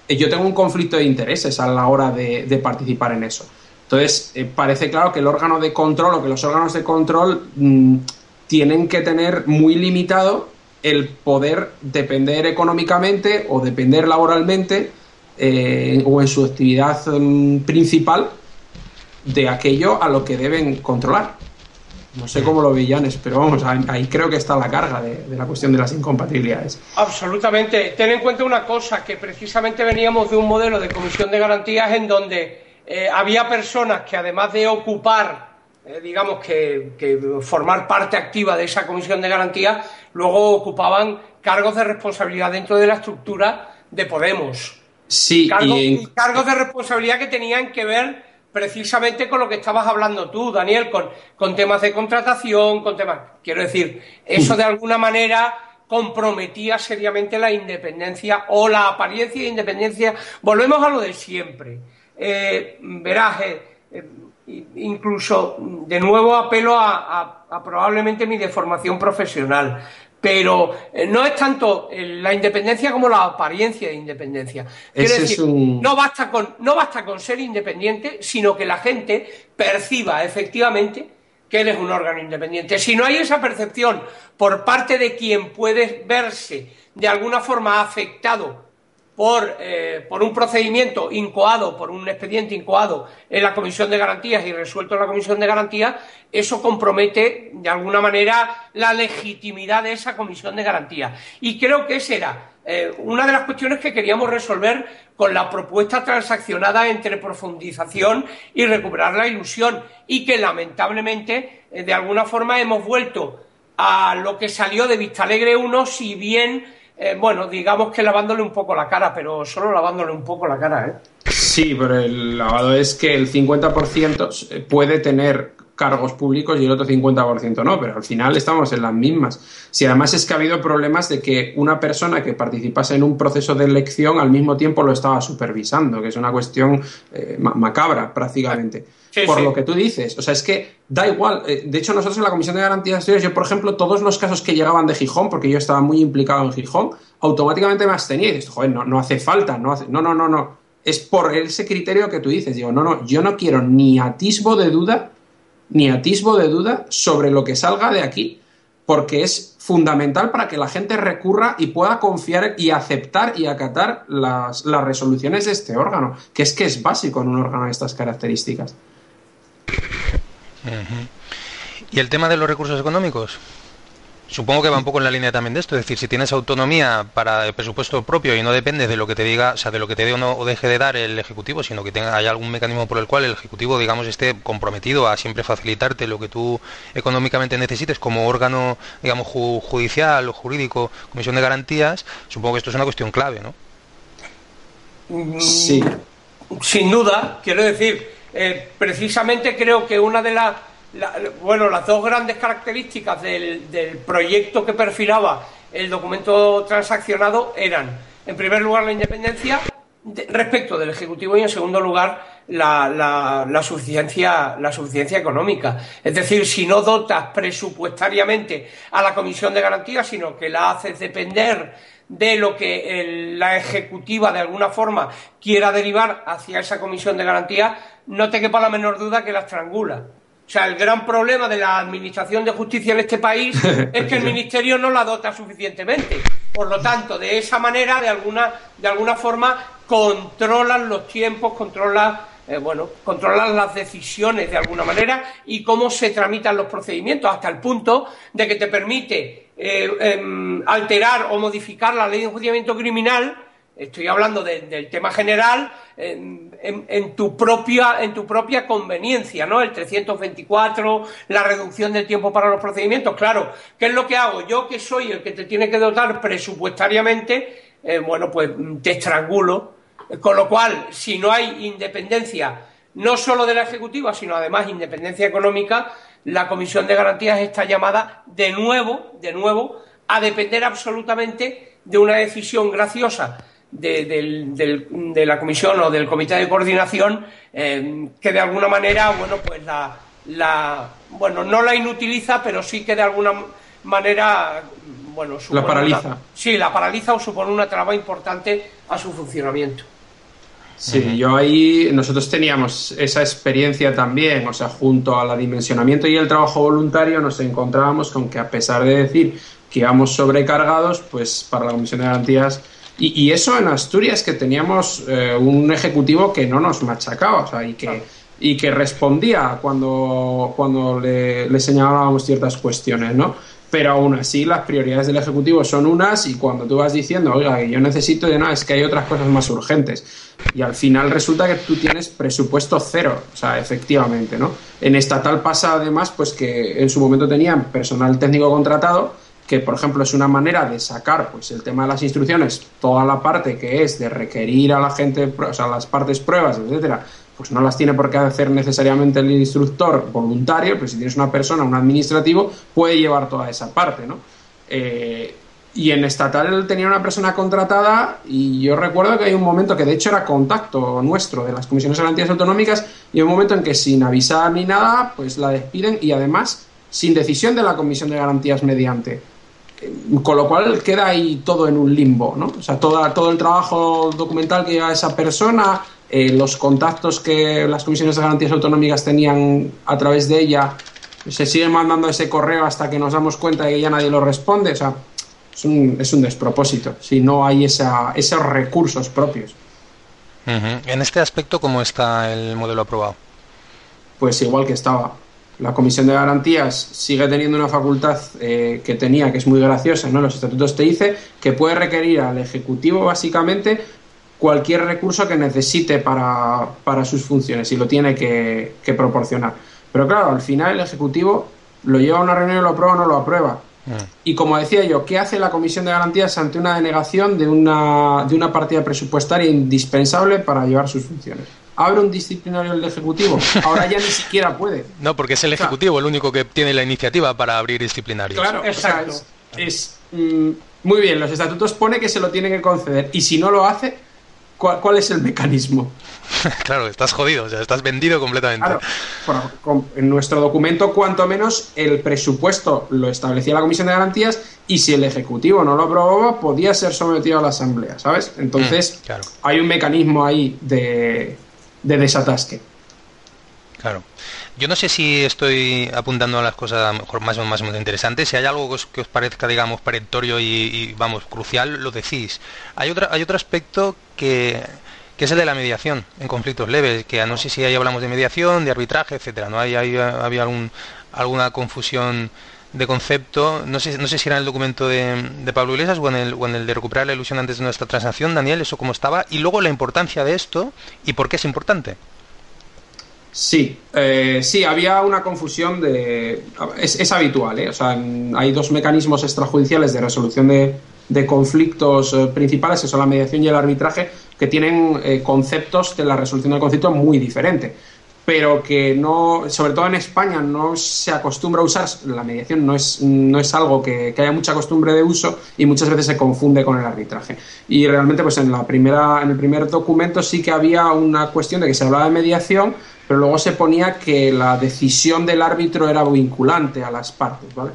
eh, yo tengo un conflicto de intereses a la hora de, participar en eso. Entonces, eh, parece claro que el órgano de control o que los órganos de control mm, tienen que tener muy limitado el poder depender económicamente o depender laboralmente eh, o en su actividad mm, principal de aquello a lo que deben controlar. No sé cómo lo villanes, pero vamos, ahí creo que está la carga de, la cuestión de las incompatibilidades. Absolutamente. Ten en cuenta una cosa, que precisamente veníamos de un modelo de comisión de garantías en donde eh, había personas que además de ocupar, eh, digamos que, formar parte activa de esa comisión de garantías, luego ocupaban cargos de responsabilidad dentro de la estructura de Podemos. Sí, y... cargos de responsabilidad que tenían que ver precisamente con lo que estabas hablando tú, Daniel, con, con temas de contratación, con temas. Quiero decir, eso de alguna manera comprometía seriamente la independencia o la apariencia de independencia. Volvemos a lo de siempre. Eh, verás, eh, eh, incluso de nuevo apelo a, probablemente mi deformación profesional pero eh, no es tanto eh, la independencia como la apariencia de independencia. Quiero decir, no, basta con, no basta con ser independiente, sino que la gente perciba efectivamente que él es un órgano independiente. Si no hay esa percepción por parte de quien puede verse de alguna forma afectado por, eh, por, un procedimiento incoado, por un expediente incoado en la Comisión de Garantías y resuelto en la Comisión de Garantías, eso compromete de alguna manera la legitimidad de esa Comisión de Garantías. Y creo que esa era eh, una de las cuestiones que queríamos resolver con la propuesta transaccionada entre profundización y recuperar la ilusión y que lamentablemente eh, de alguna forma hemos vuelto a lo que salió de Vista Alegre 1, si bien eh, bueno, digamos que lavándole un poco la cara, pero solo lavándole un poco la cara, ¿eh? Sí, pero el lavado es que el 50% puede tener cargos públicos y el otro 50% no, pero al final estamos en las mismas. Si además es que ha habido problemas de que una persona que participase en un proceso de elección al mismo tiempo lo estaba supervisando, que es una cuestión eh, macabra prácticamente. por lo que tú dices, o sea, es que da igual. Eh, de hecho, nosotros en la Comisión de Garantías yo, por ejemplo, todos los casos que llegaban de Gijón, porque yo estaba muy implicado en Gijón, automáticamente me abstenía y dices, joder, no, no hace falta, no hace. No, no, no, no. Es por ese criterio que tú dices. Digo, no, no, yo no quiero ni atisbo de duda ni atisbo de duda sobre lo que salga de aquí, porque es fundamental para que la gente recurra y pueda confiar y aceptar y acatar las, resoluciones de este órgano, que es que es básico en un órgano de estas características. ¿Y el tema de los recursos económicos? Supongo que va un poco en la línea también de esto, es decir, si tienes autonomía para el presupuesto propio y no depende de lo que te diga, o sea, de lo que te dé o no deje de dar el ejecutivo, sino que tenga, haya algún mecanismo por el cual el ejecutivo, digamos, esté comprometido a siempre facilitarte lo que tú económicamente necesites como órgano, digamos, judicial o jurídico, comisión de garantías, supongo que esto es una cuestión clave, ¿no? Sí. Sin duda, quiero decir, eh, precisamente creo que una de las bueno, las dos grandes características del, proyecto que perfilaba el documento transaccionado eran, en primer lugar, la independencia respecto del Ejecutivo y, en segundo lugar, la, suficiencia, la suficiencia económica. Es decir, si no dotas presupuestariamente a la Comisión de Garantías, sino que la haces depender de lo que la Ejecutiva, de alguna forma, quiera derivar hacia esa Comisión de Garantías, no te quepa la menor duda que la estrangula. O sea, el gran problema de la administración de justicia en este país es que el ministerio no la dota suficientemente. Por lo tanto, de esa manera, de alguna, de alguna forma, controlan los tiempos, controlan, eh, bueno, controlan las decisiones de alguna manera y cómo se tramitan los procedimientos, hasta el punto de que te permite eh, em, alterar o modificar la ley de enjuiciamiento criminal estoy hablando del tema general, en, tu propia, en tu propia conveniencia, ¿no? El 324, la reducción del tiempo para los procedimientos. Claro, ¿qué es lo que hago? Yo que soy el que te tiene que dotar presupuestariamente, eh, bueno, pues te estrangulo Con lo cual, si no hay independencia, no solo de la Ejecutiva, sino además independencia económica, la Comisión de Garantías está llamada de nuevo, de nuevo, a depender absolutamente de una decisión graciosa de, la Comisión o del Comité de Coordinación eh, que de alguna manera, bueno, pues la, bueno, no la inutiliza, pero sí que de alguna manera, bueno, la paraliza. sí, la paraliza o supone una traba importante a su funcionamiento. Sí, yo ahí nosotros teníamos esa experiencia también, o sea, junto al dimensionamiento y el trabajo voluntario nos encontrábamos con que a pesar de decir que íbamos sobrecargados, pues para la Comisión de Garantías, y, eso en Asturias que teníamos eh, un ejecutivo que no nos machacaba, o sea, y que, y que respondía cuando, cuando le, le señalábamos ciertas cuestiones, ¿no? pero aún así las prioridades del Ejecutivo son unas y cuando tú vas diciendo, oiga, yo necesito de nada, es que hay otras cosas más urgentes. Y al final resulta que tú tienes presupuesto cero, o sea, efectivamente, ¿no? En estatal pasa además, pues que en su momento tenían personal técnico contratado, que por ejemplo es una manera de sacar pues el tema de las instrucciones, toda la parte que es de requerir a la gente, o sea, las partes pruebas, etcétera, pues no las tiene por qué hacer necesariamente el instructor voluntario, pero si tienes una persona, un administrativo, puede llevar toda esa parte, ¿no? Eh, y en estatal tenía una persona contratada y yo recuerdo que hay un momento que de hecho era contacto nuestro de las comisiones de garantías autonómicas y hay un momento en que sin avisar ni nada, pues la despiden y además sin decisión de la comisión de garantías mediante. Con lo cual queda ahí todo en un limbo, ¿no? O sea, todo, todo el trabajo documental que lleva esa persona, eh, los contactos que las comisiones de garantías autonómicas tenían a través de ella, se sigue mandando ese correo hasta que nos damos cuenta de que ya nadie lo responde. O sea, es un, es un despropósito si no hay esa, esos recursos propios. En este aspecto, ¿cómo está el modelo aprobado? Pues igual que estaba. La Comisión de Garantías sigue teniendo una facultad eh, que tenía, que es muy graciosa, ¿no? Los estatutos te dice que puede requerir al Ejecutivo básicamente cualquier recurso que necesite para, para sus funciones y lo tiene que, proporcionar. Pero claro, al final el Ejecutivo lo lleva a una reunión lo aprueba o no lo aprueba. Y como decía yo, ¿qué hace la Comisión de Garantías ante una denegación de una, de una partida presupuestaria indispensable para llevar sus funciones? ¿Abre un disciplinario el Ejecutivo? Ahora ya ni siquiera puede. No, porque es el Ejecutivo el único que tiene la iniciativa para abrir disciplinarios. Claro, exacto. es, mm, muy bien, los estatutos pone que se lo tienen que conceder y si no lo hace, ¿Cuál, es el mecanismo? claro, estás jodido, o sea, estás vendido completamente. Claro, en nuestro documento, cuanto menos, el presupuesto lo establecía la Comisión de Garantías y si el Ejecutivo no lo aprobaba, podía ser sometido a la Asamblea, ¿sabes? Entonces, mm, hay un mecanismo ahí de, de desatasque. Claro. Yo no sé si estoy apuntando a las cosas mejor más o más interesantes. Si hay algo que os, parezca, digamos, perentorio y, vamos, crucial, lo decís. Hay, hay otro aspecto que, es el de la mediación en conflictos leves, que no sé si ahí hablamos de mediación, de arbitraje, etcétera. ¿no? Hay, había alguna confusión de concepto. No sé, no sé si era en el documento de, Pablo Iglesias o en, el, o en el de recuperar la ilusión antes de nuestra transacción, Daniel, eso cómo estaba. Y luego la importancia de esto y por qué es importante. Sí, eh, sí, había una confusión de... Es, habitual, ¿eh? O sea, hay dos mecanismos extrajudiciales de resolución de, conflictos eh, principales, que son la mediación y el arbitraje, que tienen eh, conceptos de la resolución del conflicto muy diferentes, pero que no, sobre todo en España, no se acostumbra a usar, la mediación no es, no es algo que, que haya mucha costumbre de uso y muchas veces se confunde con el arbitraje. Y realmente, pues en, la primera, en el primer documento sí que había una cuestión de que se hablaba de mediación, pero luego se ponía que la decisión del árbitro era vinculante a las partes, ¿vale?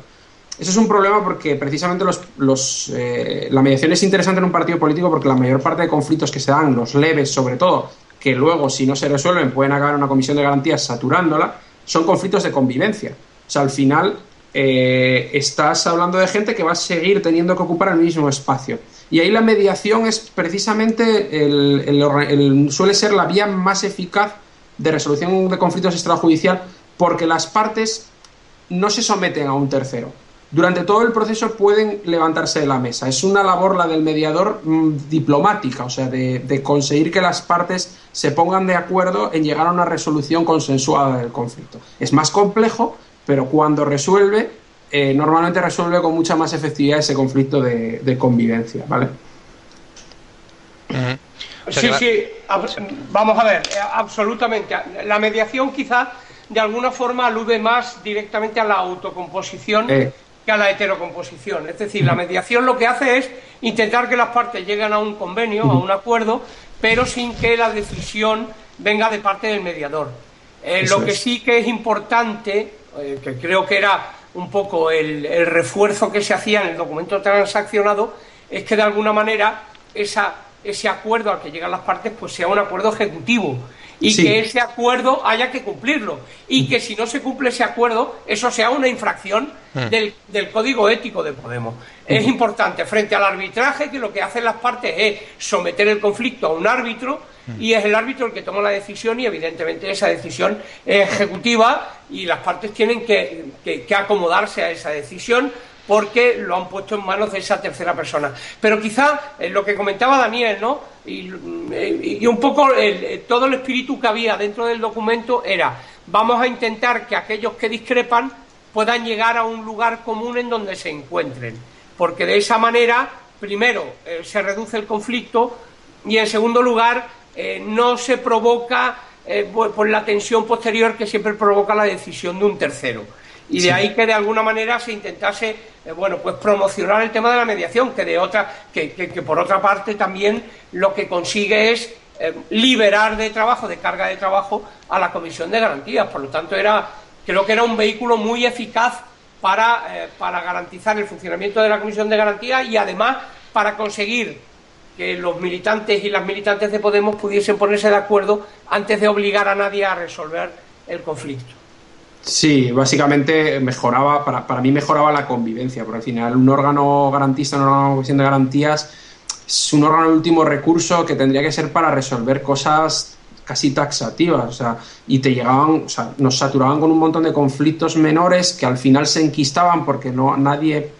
Eso es un problema porque precisamente los, eh, la mediación es interesante en un partido político porque la mayor parte de conflictos que se dan, los leves sobre todo, que luego si no se resuelven pueden acabar en una comisión de garantías saturándola, son conflictos de convivencia. O sea, al final eh, estás hablando de gente que va a seguir teniendo que ocupar el mismo espacio. Y ahí la mediación es precisamente el, suele ser la vía más eficaz de resolución de conflictos extrajudicial porque las partes no se someten a un tercero. Durante todo el proceso pueden levantarse de la mesa. Es una labor la del mediador mm, diplomática, o sea, de, conseguir que las partes se pongan de acuerdo en llegar a una resolución consensuada del conflicto. Es más complejo, pero cuando resuelve, eh, normalmente resuelve con mucha más efectividad ese conflicto de, convivencia, ¿vale? Sí, sí, vamos a ver, eh, absolutamente. La mediación quizás de alguna forma alude más directamente a la autocomposición eh. que a la heterocomposición. Es decir, la mediación lo que hace es intentar que las partes lleguen a un convenio, a un acuerdo, pero sin que la decisión venga de parte del mediador. Eh, lo que sí que es importante, que creo que era un poco el, el refuerzo que se hacía en el documento transaccionado, es que de alguna manera esa ese acuerdo al que llegan las partes pues sea un acuerdo ejecutivo. Y que ese acuerdo haya que cumplirlo. Y que si no se cumple ese acuerdo eso sea una infracción mm. del, código ético de Podemos. Es importante frente al arbitraje que lo que hacen las partes es someter el conflicto a un árbitro y es el árbitro el que toma la decisión y evidentemente esa decisión es ejecutiva y las partes tienen que, que acomodarse a esa decisión porque lo han puesto en manos de esa tercera persona. Pero quizá eh, lo que comentaba Daniel, ¿no? Y, eh, un poco eh, todo el espíritu que había dentro del documento era vamos a intentar que aquellos que discrepan puedan llegar a un lugar común en donde se encuentren, porque de esa manera, primero, se reduce el conflicto y en segundo lugar, no se provoca por la tensión posterior que siempre provoca la decisión de un tercero y de ahí que de alguna manera se intentase eh, bueno pues promocionar el tema de la mediación que de otra que, por otra parte también lo que consigue es eh, liberar de trabajo de carga de trabajo a la comisión de garantías por lo tanto era creo que era un vehículo muy eficaz para, eh, para garantizar el funcionamiento de la comisión de garantías y además para conseguir que los militantes y las militantes de Podemos pudiesen ponerse de acuerdo antes de obligar a nadie a resolver el conflicto. Sí, básicamente mejoraba, para, para mí mejoraba la convivencia, porque al final un órgano garantista, un órgano de garantías, es un órgano de último recurso que tendría que ser para resolver cosas casi taxativas, o sea, y te llegaban, o sea, nos saturaban con un montón de conflictos menores que al final se enquistaban porque no nadie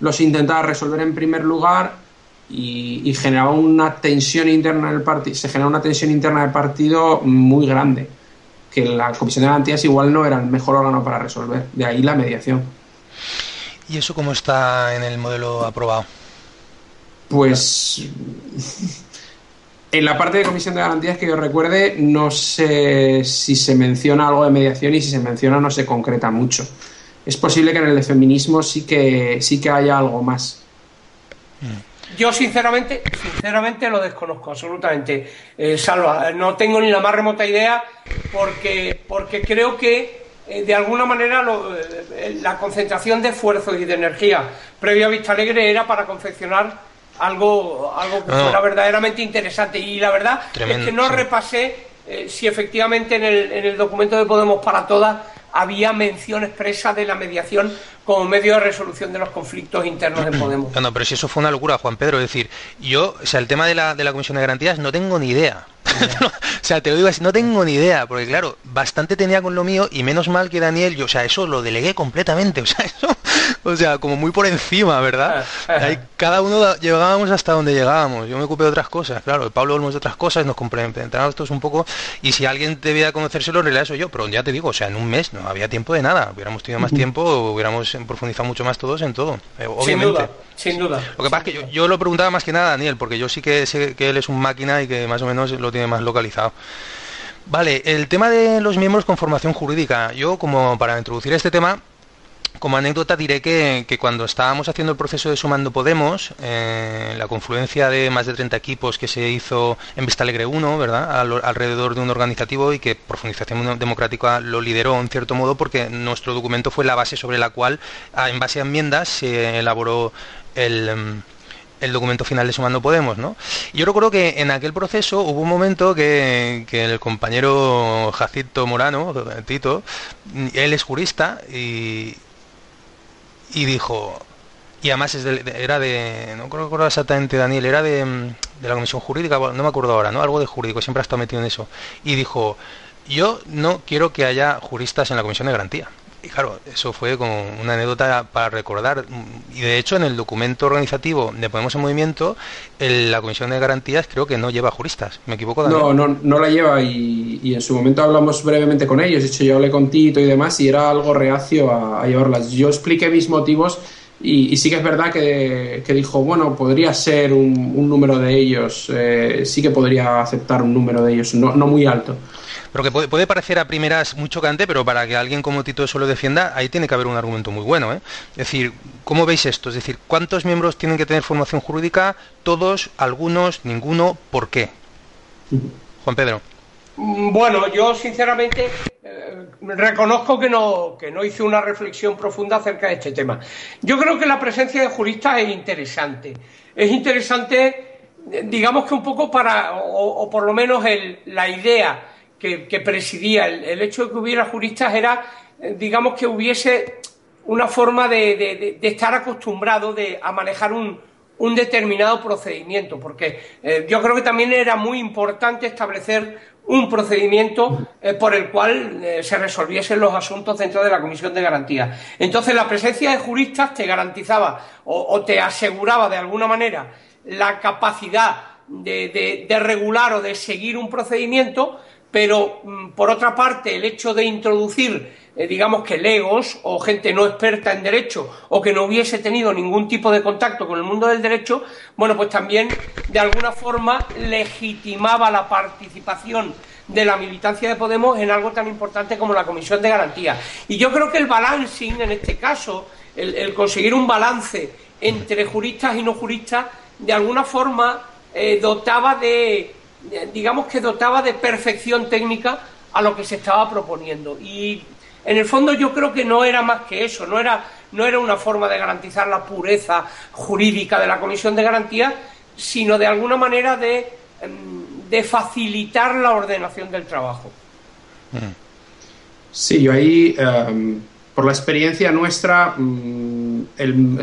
los intentaba resolver en primer lugar y, y generaba una tensión interna del partido, se genera una tensión interna del partido muy grande que la Comisión de Garantías igual no era el mejor órgano para resolver. De ahí la mediación. ¿Y eso cómo está en el modelo aprobado? Pues en la parte de Comisión de Garantías que yo recuerde, no sé si se menciona algo de mediación y si se menciona no se concreta mucho. Es posible que en el de feminismo sí que, sí que haya algo más. Mm. Yo sinceramente, sinceramente lo desconozco absolutamente, eh, Salva. No tengo ni la más remota idea porque, porque creo que eh, de alguna manera eh, la concentración de esfuerzo y de energía previa a Vista Alegre era para confeccionar algo, algo que fuera verdaderamente interesante. Y la verdad es que no repasé si efectivamente en el, en el documento de Podemos para Todas había mención expresa de la mediación como medio de resolución de los conflictos internos de Podemos. No, pero si eso fue una locura, Juan Pedro. Es decir, yo, o sea, el tema de la, de la Comisión de Garantías no tengo ni idea. o sea, te lo digo así, no tengo ni idea, porque claro, bastante tenía con lo mío y menos mal que Daniel, yo, o sea, eso lo delegué completamente, o sea, eso, o sea, como muy por encima, ¿verdad? Ahí, cada uno llegábamos hasta donde llegábamos, yo me ocupé de otras cosas, claro, Pablo Olmos de otras cosas, nos complementábamos todos un poco, y si alguien debía conocérselo, en realidad soy yo, pero ya te digo, o sea, en un mes no había tiempo de nada, hubiéramos tenido más tiempo, hubiéramos profundizado mucho más todos en todo, eh, obviamente. Sin duda, Lo que pasa es que yo, yo, lo preguntaba más que nada a Daniel, porque yo sí que sé que él es un máquina y que más o menos lo tiene más localizado. Vale, el tema de los miembros con formación jurídica. Yo, como para introducir este tema, como anécdota diré que, cuando estábamos haciendo el proceso de Sumando Podemos, eh, la confluencia de más de 30 equipos que se hizo en Vista Alegre 1, ¿verdad? alrededor de un organizativo y que Profundización Democrática lo lideró en cierto modo porque nuestro documento fue la base sobre la cual, en base a enmiendas, se elaboró el, em, el documento final de Sumando Podemos, ¿no? Yo recuerdo que en aquel proceso hubo un momento que, el compañero Jacinto Morano, Tito, él es jurista y, y dijo, y además era de, no recuerdo exactamente Daniel, era de, de, la Comisión Jurídica, no me acuerdo ahora, ¿no? Algo de jurídico, siempre ha estado metido en eso. Y dijo, yo no quiero que haya juristas en la Comisión de Garantía. Y claro, eso fue como una anécdota para recordar. Y de hecho, en el documento organizativo de Podemos en Movimiento, la Comisión de Garantías creo que no lleva juristas. ¿Me equivoco? No, no, no la lleva. Y, en su momento hablamos brevemente con ellos. De hecho, yo hablé con Tito y demás y era algo reacio a, llevarlas. Yo expliqué mis motivos Y, sí que es verdad que, dijo, bueno, podría ser un, número de ellos, eh, sí que podría aceptar un número de ellos, no, no muy alto. Pero que puede, parecer a primeras muy chocante, pero para que alguien como Tito eso lo defienda, ahí tiene que haber un argumento muy bueno. ¿eh? Es decir, ¿cómo veis esto? Es decir, ¿cuántos miembros tienen que tener formación jurídica? ¿Todos? ¿Algunos? ¿Ninguno? ¿Por qué? Juan Pedro. Mm, bueno, yo sinceramente eh, reconozco que no, que no hice una reflexión profunda acerca de este tema. Yo creo que la presencia de juristas es interesante. Es interesante, digamos que un poco para, o, por lo menos la idea que, presidía el, hecho de que hubiera juristas era, eh, digamos, que hubiese una forma de, estar acostumbrado a manejar un, determinado procedimiento, porque eh, yo creo que también era muy importante establecer un procedimiento eh, por el cual se resolviesen los asuntos dentro de la Comisión de Garantía. Entonces, la presencia de juristas te garantizaba o, te aseguraba de alguna manera la capacidad de, regular o de seguir un procedimiento, pero mm, por otra parte el hecho de introducir eh, digamos que legos o gente no experta en derecho o que no hubiese tenido ningún tipo de contacto con el mundo del derecho, bueno, pues también de alguna forma legitimaba la participación de la militancia de Podemos en algo tan importante como la Comisión de Garantía. Y yo creo que el balancing, en este caso, el, conseguir un balance entre juristas y no juristas, de alguna forma eh, dotaba de, digamos que dotaba de perfección técnica a lo que se estaba proponiendo. Y en el fondo yo creo que no era más que eso, no era, no era una forma de garantizar la pureza jurídica de la Comisión de Garantía, sino de alguna manera de, em, de facilitar la ordenación del trabajo. Sí, yo ahí, em, por la experiencia nuestra, mm, el,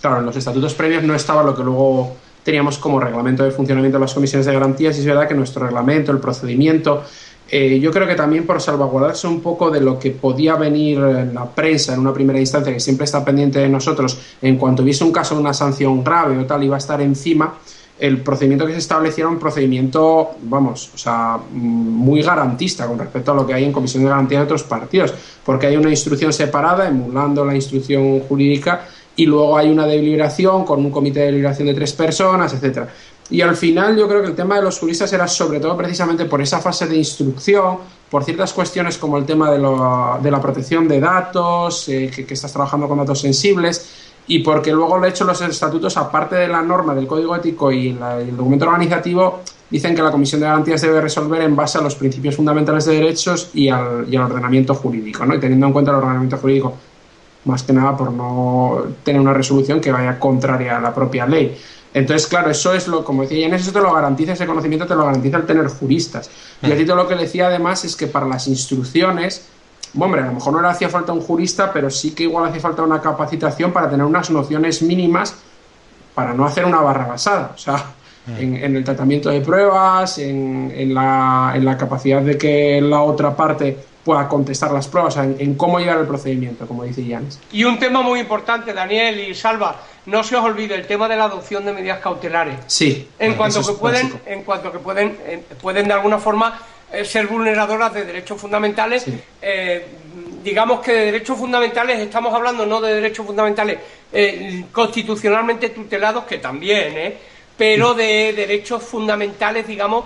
claro, en los estatutos previos no estaba lo que luego teníamos como reglamento de funcionamiento de las comisiones de garantías y es verdad que nuestro reglamento, el procedimiento, eh, yo creo que también por salvaguardarse un poco de lo que podía venir en la prensa en una primera instancia, que siempre está pendiente de nosotros, en cuanto hubiese un caso de una sanción grave o tal, iba a estar encima, el procedimiento que se estableciera un procedimiento, vamos, o sea, muy garantista con respecto a lo que hay en comisión de garantía de otros partidos, porque hay una instrucción separada emulando la instrucción jurídica y luego hay una deliberación con un comité de deliberación de tres personas, etcétera. Y al final yo creo que el tema de los juristas era sobre todo precisamente por esa fase de instrucción, por ciertas cuestiones como el tema de, de la protección de datos, eh, que, estás trabajando con datos sensibles, y porque luego he hecho los estatutos, aparte de la norma del código ético y, el documento organizativo, dicen que la Comisión de Garantías debe resolver en base a los principios fundamentales de derechos y al, y al ordenamiento jurídico, ¿no? y teniendo en cuenta el ordenamiento jurídico más que nada por no tener una resolución que vaya contraria a la propia ley. Entonces, claro, eso es lo, como decía, en eso te lo garantiza, ese conocimiento te lo garantiza el tener juristas. Y a todo lo que decía además es que para las instrucciones, hombre, a lo mejor no le hacía falta un jurista, pero sí que igual hacía falta una capacitación para tener unas nociones mínimas para no hacer una barra basada. O sea, en, el tratamiento de pruebas, en, la, en la capacidad de que la otra parte pueda contestar las pruebas, en, cómo llevar el procedimiento, como dice Janes. Y un tema muy importante, Daniel y Salva, no se os olvide el tema de la adopción de medidas cautelares. Sí. En cuanto que pueden, en cuanto que pueden, eh, pueden de alguna forma eh, ser vulneradoras de derechos fundamentales. Eh, digamos que de derechos fundamentales estamos hablando no de derechos fundamentales constitucionalmente tutelados, que también, pero de derechos fundamentales, digamos,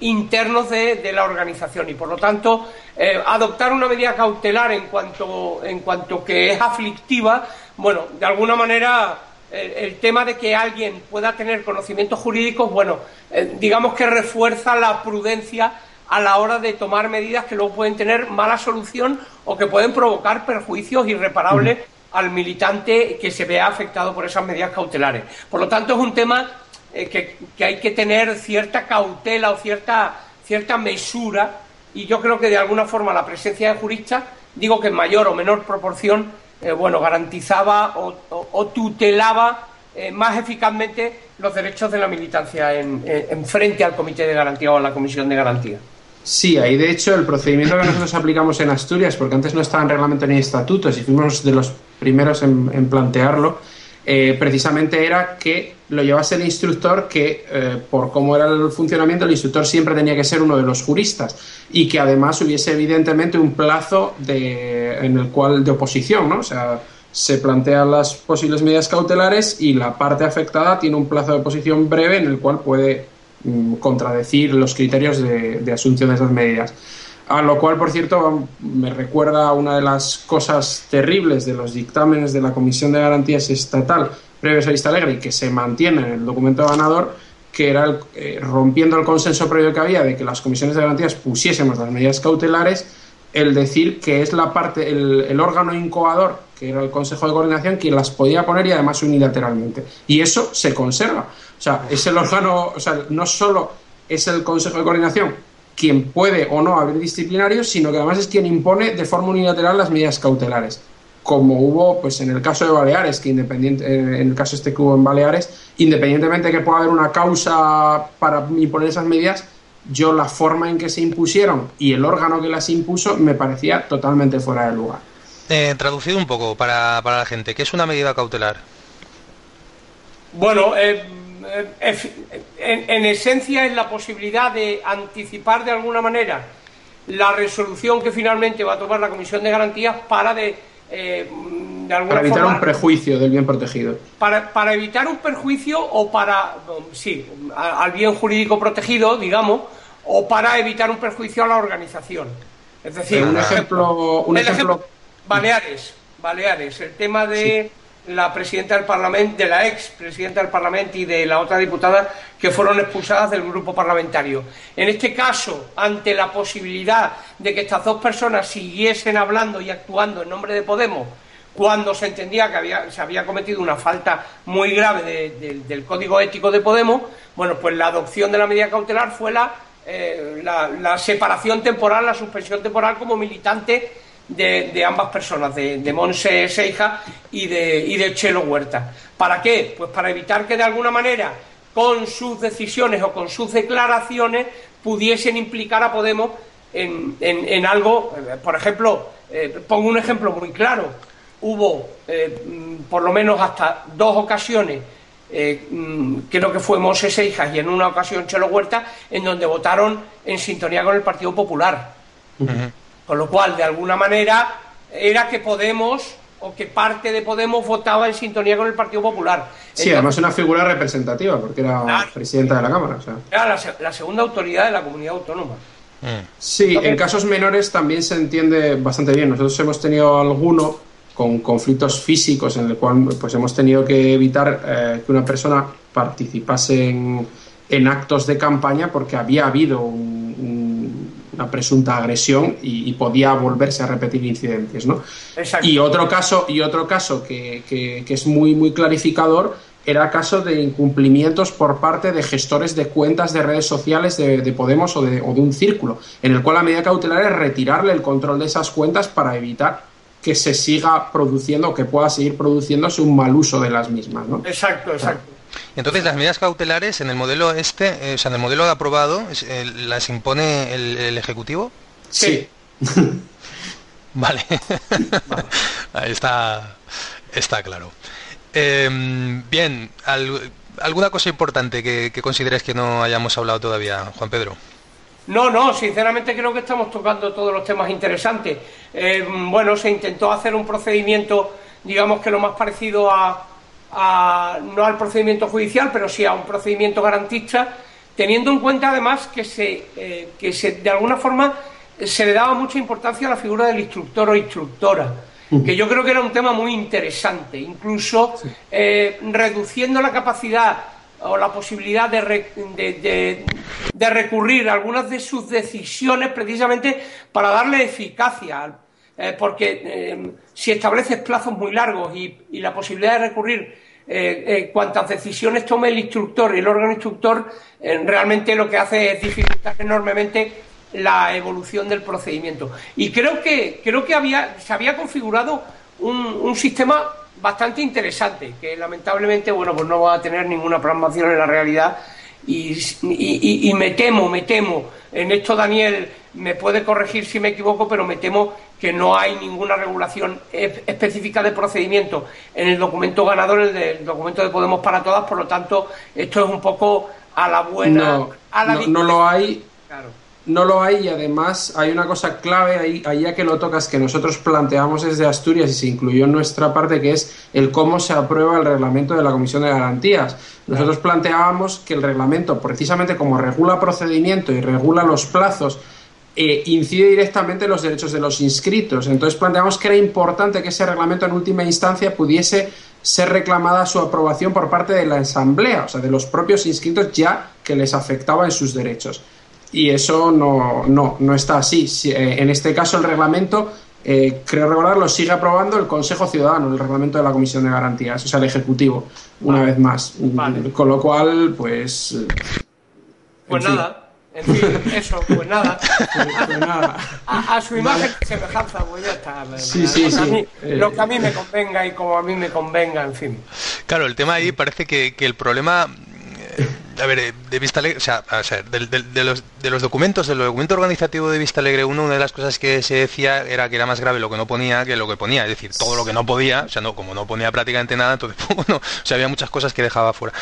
internos de, la organización y por lo tanto eh, adoptar una medida cautelar en cuanto en cuanto que es aflictiva bueno de alguna manera el, tema de que alguien pueda tener conocimientos jurídicos bueno eh, digamos que refuerza la prudencia a la hora de tomar medidas que luego pueden tener mala solución o que pueden provocar perjuicios irreparables al militante que se vea afectado por esas medidas cautelares. Por lo tanto, es un tema eh, que, hay que tener cierta cautela o cierta, cierta mesura y yo creo que de alguna forma la presencia de juristas, digo que en mayor o menor proporción, eh, bueno, garantizaba o, tutelaba eh, más eficazmente los derechos de la militancia en, en, frente al Comité de Garantía o a la Comisión de Garantía. Sí, ahí de hecho el procedimiento que nosotros aplicamos en Asturias, porque antes no estaba en reglamento ni estatutos y fuimos de los primeros en plantearlo, eh, precisamente era que lo llevase el instructor, que eh, por cómo era el funcionamiento, el instructor siempre tenía que ser uno de los juristas y que además hubiese evidentemente un plazo en el cual de oposición. O sea, se plantean las posibles medidas cautelares y la parte afectada tiene un plazo de oposición breve en el cual puede mm, contradecir los criterios de, de asunción de esas medidas. A lo cual, por cierto, me recuerda una de las cosas terribles de los dictámenes de la Comisión de Garantías Estatal previos a Vista Alegre y que se mantiene en el documento ganador, que era eh, rompiendo el consenso previo que había de que las comisiones de garantías pusiésemos las medidas cautelares, el decir que es la parte, el, el órgano incoador, que era el Consejo de Coordinación, quien las podía poner y además unilateralmente. Y eso se conserva. O sea, es el órgano, o sea, no solo es el Consejo de Coordinación quien puede o no abrir disciplinarios, sino que además es quien impone de forma unilateral las medidas cautelares. Como hubo pues en el caso de Baleares, que independiente, en el caso este que hubo en Baleares, independientemente de que pueda haber una causa para imponer esas medidas, yo la forma en que se impusieron y el órgano que las impuso me parecía totalmente fuera de lugar. Eh, traducido un poco para, para la gente, ¿qué es una medida cautelar? Bueno, eh, eh, en, en, esencia es la posibilidad de anticipar de alguna manera la resolución que finalmente va a tomar la Comisión de Garantías para de, eh, de alguna para evitar forma, un prejuicio del bien protegido. Para, para evitar un perjuicio o para, sí, al bien jurídico protegido, digamos, o para evitar un perjuicio a la organización. Es decir, un ejemplo, un ejemplo, ejemplo, Baleares, Baleares, el tema de sí la presidenta del Parlamento, de la ex presidenta del Parlamento y de la otra diputada que fueron expulsadas del grupo parlamentario. En este caso, ante la posibilidad de que estas dos personas siguiesen hablando y actuando en nombre de Podemos, cuando se entendía que había, se había cometido una falta muy grave de, de, del código ético de Podemos, bueno, pues la adopción de la medida cautelar fue la, eh, la separación temporal, la suspensión temporal como militante de, ambas personas, de, de Monse Seija y de, y de Chelo Huerta. ¿Para qué? Pues para evitar que de alguna manera con sus decisiones o con sus declaraciones pudiesen implicar a Podemos en, en, en algo, por ejemplo, eh, pongo un ejemplo muy claro, hubo eh, por lo menos hasta dos ocasiones, eh, creo que fue Monse Seijas y en una ocasión Chelo Huerta, en donde votaron en sintonía con el Partido Popular. Con lo cual, de alguna manera, era que Podemos o que parte de Podemos votaba en sintonía con el Partido Popular. Sí, Entonces, además una figura representativa, porque era claro, presidenta de la Cámara. O sea. Era la, la, segunda autoridad de la comunidad autónoma. Sí, Entonces, en casos menores también se entiende bastante bien. Nosotros hemos tenido alguno con conflictos físicos en el cual pues hemos tenido que evitar eh, que una persona participase en, en, actos de campaña porque había habido un una presunta agresión y, y, podía volverse a repetir incidentes, ¿no? Y otro caso, y otro caso que, que, que es muy, muy clarificador era el caso de incumplimientos por parte de gestores de cuentas de redes sociales de, de Podemos o de, o de, un círculo, en el cual la medida cautelar es retirarle el control de esas cuentas para evitar que se siga produciendo o que pueda seguir produciéndose un mal uso de las mismas. ¿no? Exacto, exacto. Entonces, las medidas cautelares en el modelo este, eh, o sea, en el modelo aprobado, eh, ¿las impone el, el Ejecutivo? Sí. vale. vale. Ahí está, está claro. Eh, bien, al, ¿alguna cosa importante que, que consideres que no hayamos hablado todavía, Juan Pedro? No, no, sinceramente creo que estamos tocando todos los temas interesantes. Eh, bueno, se intentó hacer un procedimiento, digamos que lo más parecido a, a, no al procedimiento judicial, pero sí a un procedimiento garantista, teniendo en cuenta además que se, eh, que se de alguna forma se le daba mucha importancia a la figura del instructor o instructora, que yo creo que era un tema muy interesante, incluso sí. eh, reduciendo la capacidad o la posibilidad de, re, de, de, de, recurrir a algunas de sus decisiones precisamente para darle eficacia, eh, porque eh, si estableces plazos muy largos y, y la posibilidad de recurrir eh, cuantas decisiones tome el instructor y el órgano instructor, realmente lo que hace es dificultar enormemente la evolución del procedimiento. Y creo que, creo que había, se había configurado un, sistema bastante interesante, que lamentablemente, bueno, pues no va a tener ninguna plasmación en la realidad. Y, me temo, me temo, en esto Daniel me puede corregir si me equivoco, pero me temo que no hay ninguna regulación específica de procedimiento en el documento ganador, el del documento de Podemos para Todas, por lo tanto, esto es un poco a la buena. No, a la no, no lo hay. Claro. no lo hay y además hay una cosa clave ahí, ahí ya que lo tocas que nosotros planteamos desde Asturias y se incluyó en nuestra parte que es el cómo se aprueba el reglamento de la Comisión de Garantías. Nosotros planteábamos que el reglamento, precisamente como regula procedimiento y regula los plazos, eh, incide directamente en los derechos de los inscritos. Entonces planteamos que era importante que ese reglamento en última instancia pudiese ser reclamada su aprobación por parte de la Asamblea, o sea, de los propios inscritos ya que les afectaba en sus derechos y eso no, no, no está así. Eh, en este caso, el reglamento, eh, creo recordar, lo sigue aprobando el Consejo Ciudadano, el reglamento de la Comisión de Garantías, o sea, el Ejecutivo, una vez más. Con lo cual, pues. Pues nada. En fin, eso, pues nada. Pues nada. A, su imagen y semejanza, pues ya está. Sí, sí, sí. lo que a mí me convenga y como a mí me convenga, en fin. Claro, el tema ahí parece que, que el problema a ver, eh, de Vista Alegre, o sea, de, los, de los documentos, del documento organizativo de Vista Alegre 1, una de las cosas que se decía era que era más grave lo que no ponía que lo que ponía, es decir, todo lo que no podía, o sea, no, como no ponía prácticamente nada, entonces, bueno, o sea, había muchas cosas que dejaba fuera.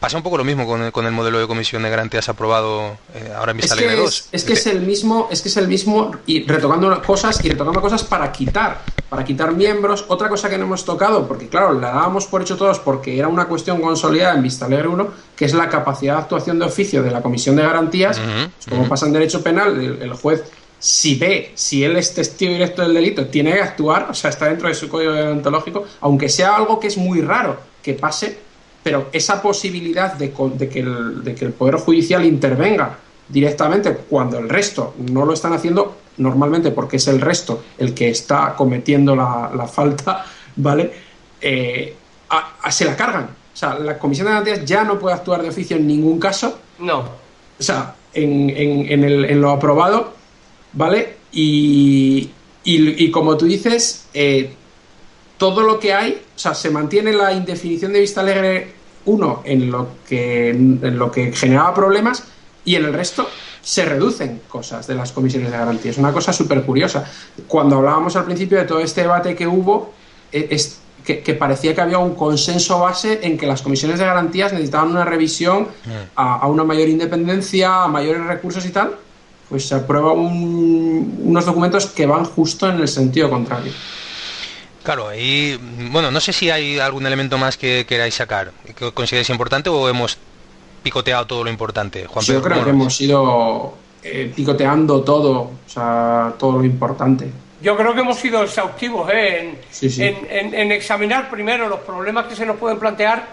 Pasa un poco lo mismo con el, con el modelo de comisión de garantías aprobado eh, ahora en Vista Alegre 2. Es, que es el mismo, es que es el mismo y retocando cosas y retocando cosas para quitar, para quitar miembros. Otra cosa que no hemos tocado, porque claro, la dábamos por hecho todos porque era una cuestión consolidada en Vista Alegre 1, que es la capacidad de actuación de oficio de la comisión de garantías. como pasa en derecho penal, el, juez si ve, si él es testigo directo del delito, tiene que actuar, o sea, está dentro de su código deontológico, aunque sea algo que es muy raro que pase pero esa posibilidad de, que el, Poder Judicial intervenga directamente cuando el resto no lo están haciendo, normalmente porque es el resto el que está cometiendo la, falta, ¿vale? Eh, se la cargan. O sea, la Comisión de Garantías ya no puede actuar de oficio en ningún caso. No. O sea, en, lo aprobado, ¿vale? Y, como tú dices, eh, todo lo que hay, o sea, se mantiene la indefinición de vista alegre uno en lo que, generaba problemas y en el resto se reducen cosas de las comisiones de garantía. Es una cosa súper curiosa. Cuando hablábamos al principio de todo este debate que hubo, e, es, que, parecía que había un consenso base en que las comisiones de garantías necesitaban una revisión a, a una mayor independencia, a mayores recursos y tal, pues se aprueban unos documentos que van justo en el sentido contrario. Claro, ahí, bueno, no sé si hay algún elemento más que queráis sacar, que consideréis importante o hemos picoteado todo lo importante. Juan Yo creo que hemos ido eh, picoteando todo, o sea, todo lo importante. Yo creo que hemos sido exhaustivos ¿eh? en, examinar primero los problemas que se nos pueden plantear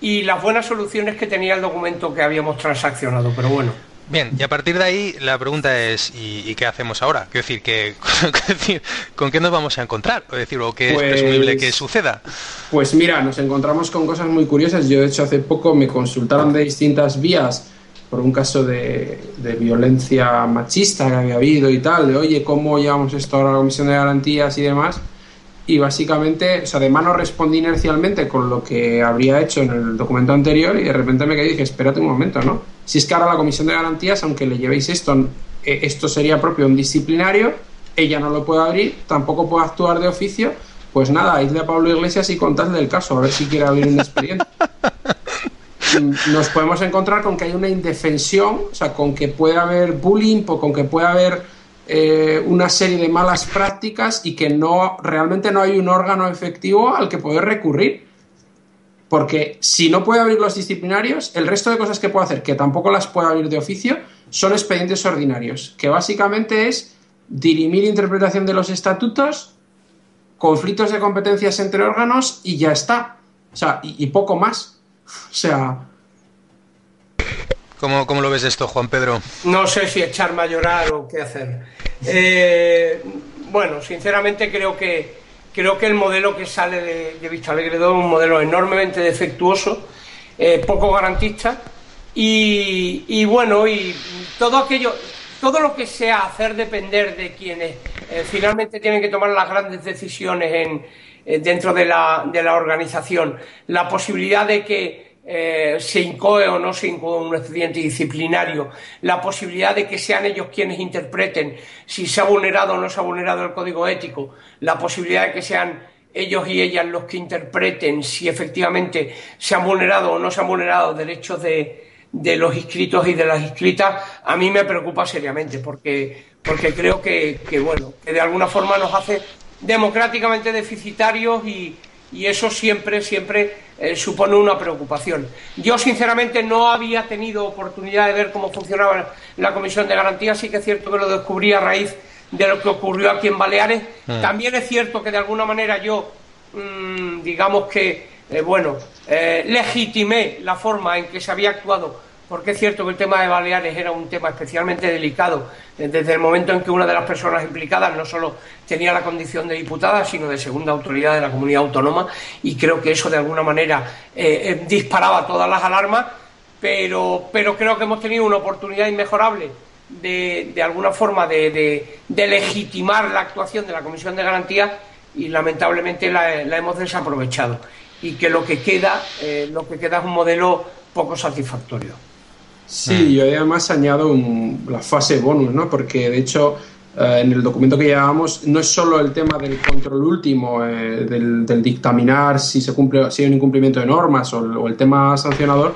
y las buenas soluciones que tenía el documento que habíamos transaccionado, pero bueno. Bien, y a partir de ahí la pregunta es, ¿y, qué hacemos ahora? Quiero decir, que, ¿con qué nos vamos a encontrar? O decir, ¿o qué es presumible que pues, suceda? Pues mira, nos encontramos con cosas muy curiosas. Yo, de hecho, hace poco me consultaron de distintas vías por un caso de, violencia machista que había habido y tal, de oye, ¿cómo llevamos esto a la Comisión de Garantías y demás? Y básicamente, o sea, de mano respondí inercialmente con lo que habría hecho en el documento anterior y de repente me quedé y dije, espérate un momento, ¿no? Si es que ahora la Comisión de Garantías, aunque le llevéis esto, eh, esto sería propio un disciplinario, ella no lo puede abrir, tampoco puede actuar de oficio, pues nada, idle a Pablo Iglesias y contadle el caso, a ver si quiere abrir un expediente. Nos podemos encontrar con que hay una indefensión, o sea, con que puede haber bullying, o con que puede haber eh, una serie de malas prácticas y que no realmente no hay un órgano efectivo al que poder recurrir. Porque si no puede abrir los disciplinarios, el resto de cosas que puede hacer, que tampoco las puede abrir de oficio, son expedientes ordinarios, que básicamente es dirimir interpretación de los estatutos, conflictos de competencias entre órganos y ya está. O sea, y, poco más. O sea. ¿Cómo, ¿Cómo, lo ves esto, Juan Pedro? No sé si echarme a llorar o qué hacer. Eh, bueno, sinceramente creo que Creo que el modelo que sale de, de Vista Alegre 2 es un modelo enormemente defectuoso, eh, poco garantista y, bueno, y todo aquello, todo lo que sea hacer depender de quienes eh, finalmente tienen que tomar las grandes decisiones en, dentro de la organización, la posibilidad de que eh, se incoe o no se incoe un expediente disciplinario, la posibilidad de que sean ellos quienes interpreten si se ha vulnerado o no se ha vulnerado el código ético, la posibilidad de que sean ellos y ellas los que interpreten si efectivamente se han vulnerado o no se han vulnerado derechos de, de los inscritos y de las inscritas, a mí me preocupa seriamente, porque, porque creo que, bueno, que de alguna forma nos hace democráticamente deficitarios y, eso siempre, siempre eh, supone una preocupación. Yo, sinceramente, no había tenido oportunidad de ver cómo funcionaba la Comisión de Garantía, sí que es cierto que lo descubrí a raíz de lo que ocurrió aquí en Baleares. Mm. También es cierto que de alguna manera yo, mm, digamos que, eh, bueno, eh, legitimé la forma en que se había actuado, porque es cierto que el tema de Baleares era un tema especialmente delicado eh, desde el momento en que una de las personas implicadas no solo tenía la condición de diputada, sino de segunda autoridad de la comunidad autónoma, y creo que eso de alguna manera disparaba todas las alarmas, pero, pero creo que hemos tenido una oportunidad inmejorable de, de alguna forma de, legitimar la actuación de la Comisión de Garantía y lamentablemente la, hemos desaprovechado y que lo que queda eh, lo que queda es un modelo poco satisfactorio. Sí, yo además añado la fase bonus, ¿no? Porque de hecho eh, en el documento que llevábamos no es solo el tema del control último, eh, del, dictaminar si se cumple, si hay un incumplimiento de normas o el tema sancionador,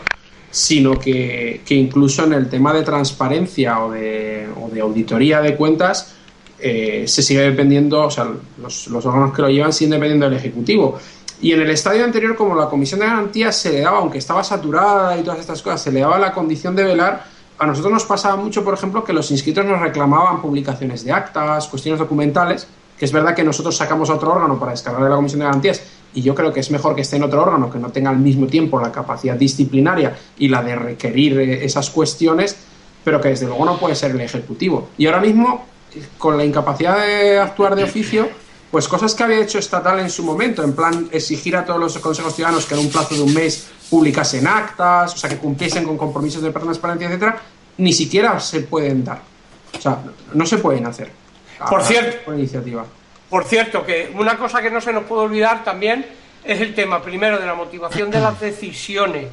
sino que, incluso en el tema de transparencia o de, o de auditoría de cuentas eh, se sigue dependiendo, o sea, los, órganos que lo llevan siguen dependiendo del Ejecutivo. Y en el estadio anterior, como la Comisión de Garantías se le daba, aunque estaba saturada y todas estas cosas, se le daba la condición de velar, a nosotros nos pasaba mucho, por ejemplo, que los inscritos nos reclamaban publicaciones de actas, cuestiones documentales, que es verdad que nosotros sacamos a otro órgano para descargar de la Comisión de Garantías y yo creo que es mejor que esté en otro órgano que no tenga al mismo tiempo la capacidad disciplinaria y la de requerir eh, esas cuestiones, pero que desde luego no puede ser el Ejecutivo. Y ahora mismo, con la incapacidad de actuar de oficio, pues cosas que había hecho estatal en su momento, en plan exigir a todos los consejos ciudadanos que en un plazo de un mes publicasen actas, o sea, que cumpliesen con compromisos de transparencia, etcétera, ni siquiera se pueden dar. O sea, no se pueden hacer. Por cierto, por iniciativa. Por cierto, que una cosa que no se nos puede olvidar también es el tema, primero, de la motivación de las decisiones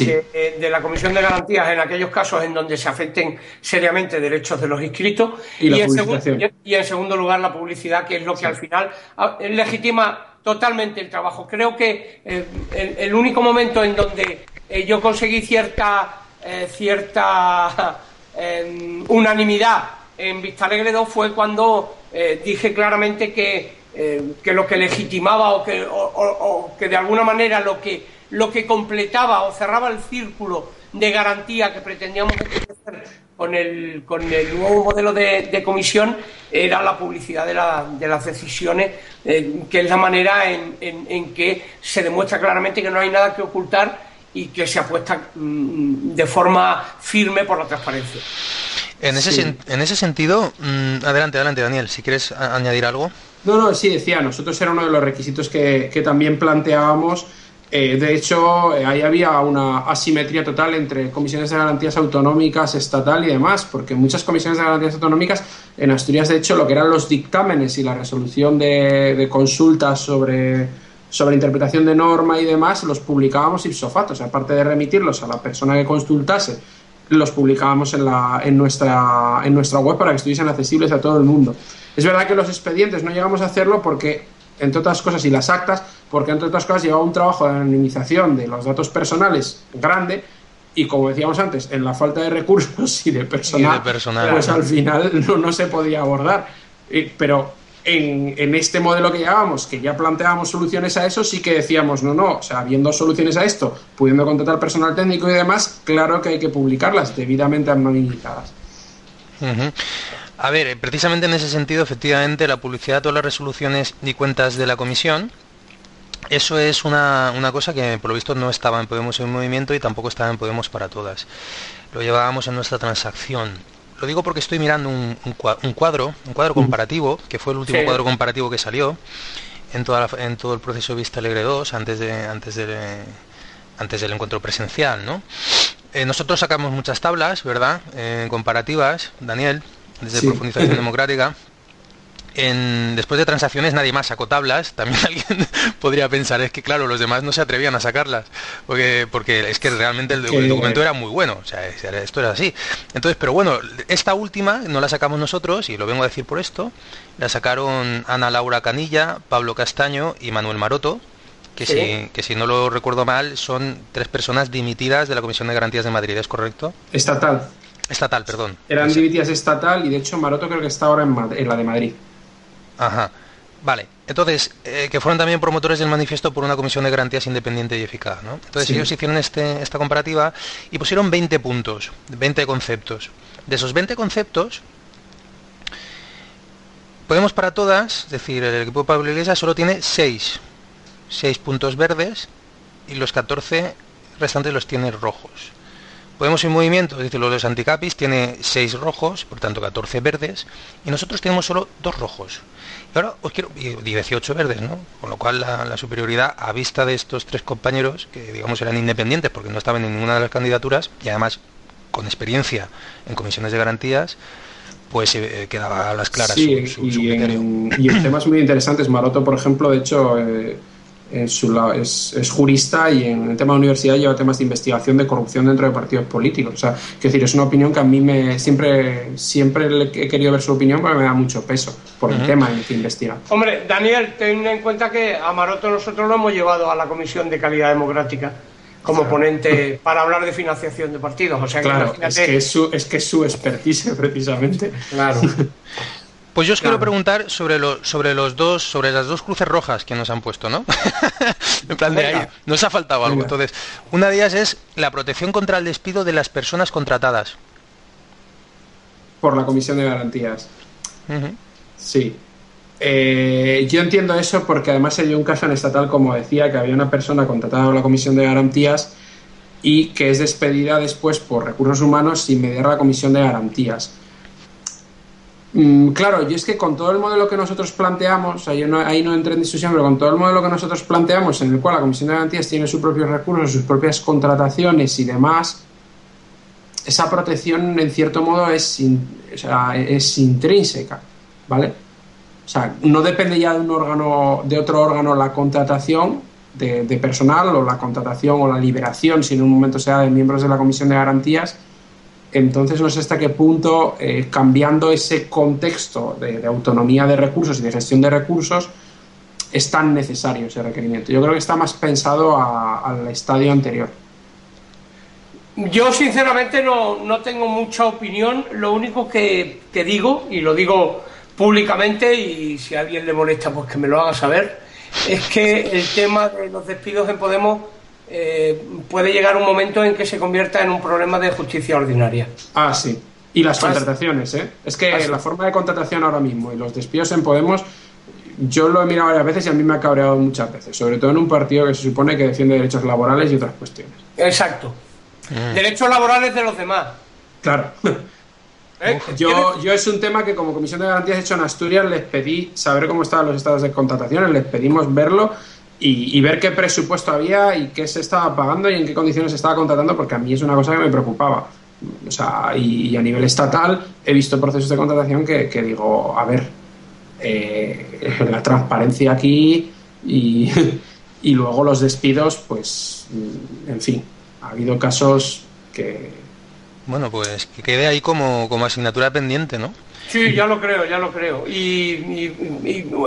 eh, de, la Comisión de Garantías en aquellos casos en donde se afecten seriamente derechos de los inscritos. Y, en, segundo lugar la publicidad, que es lo que al final ah, legitima totalmente el trabajo. Creo que eh, el, único momento en donde eh, yo conseguí cierta, cierta em, unanimidad en Vista Alegre 2 fue cuando dije claramente que, eh, que, lo que legitimaba o que, o, que de alguna manera lo que, lo que completaba o cerraba el círculo de garantía que pretendíamos hacer con el, con el nuevo modelo de, comisión era la publicidad de, la, de las decisiones, eh, que es la manera en, en, que se demuestra claramente que no hay nada que ocultar y que se apuesta mm, de forma firme por la transparencia. En ese, en ese sentido, mm, adelante, adelante, Daniel, si quieres añadir algo. No, no, sí, decía, nosotros era uno de los requisitos que, también planteábamos. Eh, de hecho, eh, ahí había una asimetría total entre comisiones de garantías autonómicas, estatal y demás, porque muchas comisiones de garantías autonómicas, en Asturias, de hecho, lo que eran los dictámenes y la resolución de, consultas sobre, sobre interpretación de norma y demás, los publicábamos ipso facto, o sea, aparte de remitirlos a la persona que consultase los publicábamos en, la, en, nuestra, en nuestra web para que estuviesen accesibles a todo el mundo. Es verdad que los expedientes no llegamos a hacerlo porque, entre otras cosas, y las actas, porque entre otras cosas llevaba un trabajo de anonimización de los datos personales grande y como decíamos antes, en la falta de recursos y de personal, pues al final no, no se podía abordar. Pero en, este modelo que llevábamos, que ya planteábamos soluciones a eso, sí que decíamos, no, no, o sea, habiendo soluciones a esto, pudiendo contratar personal técnico y demás, claro que hay que publicarlas debidamente anonimizadas. A ver, eh, precisamente en ese sentido, efectivamente, la publicidad de todas las resoluciones y cuentas de la comisión, eso es una, una cosa que por lo visto no estaba en Podemos en Movimiento y tampoco estaba en Podemos para todas. Lo llevábamos en nuestra transacción. Lo digo porque estoy mirando un, cuadro, un cuadro comparativo, que fue el último cuadro comparativo que salió en, toda en todo el proceso Vista Alegre 2, antes, de, antes, de, antes del encuentro presencial. ¿no? Eh, nosotros sacamos muchas tablas, ¿verdad? Eh, comparativas, Daniel, desde Profundización Democrática después de transacciones nadie más sacó tablas. También alguien podría pensar, es que claro, los demás no se atrevían a sacarlas, porque, porque es que realmente el, documento era muy bueno, o sea, esto era así. Entonces, pero bueno, esta última no la sacamos nosotros, y lo vengo a decir por esto, la sacaron Ana Laura Canilla, Pablo Castaño y Manuel Maroto, que, si, que si no lo recuerdo mal, son tres personas dimitidas de la Comisión de Garantías de Madrid, ¿es correcto? Estatal. Estatal, perdón. Eran dimitidas estatal y de hecho Maroto creo que está ahora en, la de Madrid. Ajá. Vale, entonces, eh, que fueron también promotores del manifiesto por una comisión de garantías independiente y eficaz, ¿no? Entonces ellos hicieron este, esta comparativa y pusieron 20 puntos, 20 conceptos. De esos 20 conceptos, Podemos para todas, es decir, el equipo de Pablo Iglesias solo tiene 6, 6 puntos verdes y los 14 restantes los tiene rojos. Podemos en movimiento, es decir, los de anticapis tiene 6 rojos, por tanto 14 verdes, y nosotros tenemos solo 2 rojos. Y ahora os quiero, 18 verdes, ¿no? Con lo cual la, la, superioridad a vista de estos tres compañeros, que digamos eran independientes porque no estaban en ninguna de las candidaturas, y además con experiencia en comisiones de garantías, pues eh, quedaba a las claras su, y, en, temas muy interesantes. Maroto, por ejemplo, de hecho, eh, en su, es, es, jurista y en el tema de universidad lleva temas de investigación de corrupción dentro de partidos políticos. O sea, que decir, es una opinión que a mí me siempre siempre he querido ver su opinión porque me da mucho peso por el tema en el que investiga. Hombre, Daniel, ten en cuenta que a Maroto nosotros lo hemos llevado a la Comisión de Calidad Democrática como ponente para hablar de financiación de partidos. O sea claro, es, que es, su, es que es su expertise precisamente. Claro. Pues yo os quiero preguntar sobre, lo, sobre los dos, sobre las dos cruces rojas que nos han puesto, ¿no? en plan de ahí, nos ha faltado algo. Entonces, una de ellas es la protección contra el despido de las personas contratadas. Por la Comisión de Garantías. Sí. Eh, yo entiendo eso porque además se dio un caso en estatal, como decía, que había una persona contratada por la Comisión de Garantías y que es despedida después por recursos humanos sin mediar la Comisión de Garantías. Mm, claro, y es que con todo el modelo que nosotros planteamos, ahí no, ahí no entré en discusión, pero con todo el modelo que nosotros planteamos, en el cual la Comisión de Garantías tiene sus propios recursos, sus propias contrataciones y demás, esa protección en cierto modo es, intrínseca, ¿vale? O sea, no depende ya de un órgano, de otro órgano la contratación de, personal o la contratación o la liberación, si en un momento sea de miembros de la Comisión de Garantías. Entonces no sé hasta qué punto, eh, cambiando ese contexto de, autonomía de recursos y de gestión de recursos, es tan necesario ese requerimiento. Yo creo que está más pensado al estadio anterior. Yo sinceramente no, no, tengo mucha opinión. Lo único que, que digo, y lo digo públicamente y si a alguien le molesta pues que me lo haga saber, es que el tema de los despidos en Podemos eh, puede llegar un momento en que se convierta en un problema de justicia ordinaria. Ah, sí. Y las contrataciones, ¿eh? Es que ah, la forma de contratación ahora mismo y los despidos en Podemos, yo lo he mirado varias veces y a mí me ha cabreado muchas veces, sobre todo en un partido que se supone que defiende derechos laborales y otras cuestiones. Exacto. Mm. Derechos laborales de los demás. Claro. ¿Eh? Yo, yo es un tema que como Comisión de Garantías hecho en Asturias les pedí saber cómo estaban los estados de contratación, les pedimos verlo y, ver qué presupuesto había y qué se estaba pagando y en qué condiciones se estaba contratando, porque a mí es una cosa que me preocupaba. O sea, y, a nivel estatal he visto procesos de contratación que, digo, a ver, eh, la transparencia aquí y, y luego los despidos, pues, en fin, ha habido casos que, bueno, pues que quede ahí como, como asignatura pendiente, ¿no? Sí, ya lo creo, ya lo creo. Y,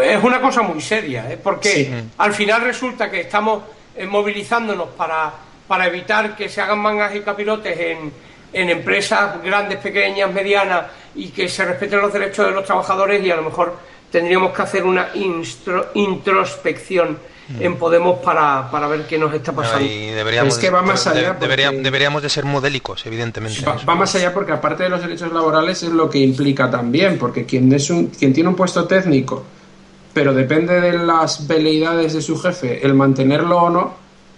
es una cosa muy seria, ¿eh? porque al final resulta que estamos eh, movilizándonos para, para evitar que se hagan mangas y capirotes en, en empresas grandes, pequeñas, medianas y que se respeten los derechos de los trabajadores y a lo mejor tendríamos que hacer una introspección Mm. En Podemos para, para, ver qué nos está pasando. deberíamos, es que va más allá. deberíamos de ser modélicos, evidentemente. Va, más allá porque aparte de los derechos laborales es lo que implica también, porque quien, es un, quien tiene un puesto técnico, pero depende de las veleidades de su jefe, el mantenerlo o no,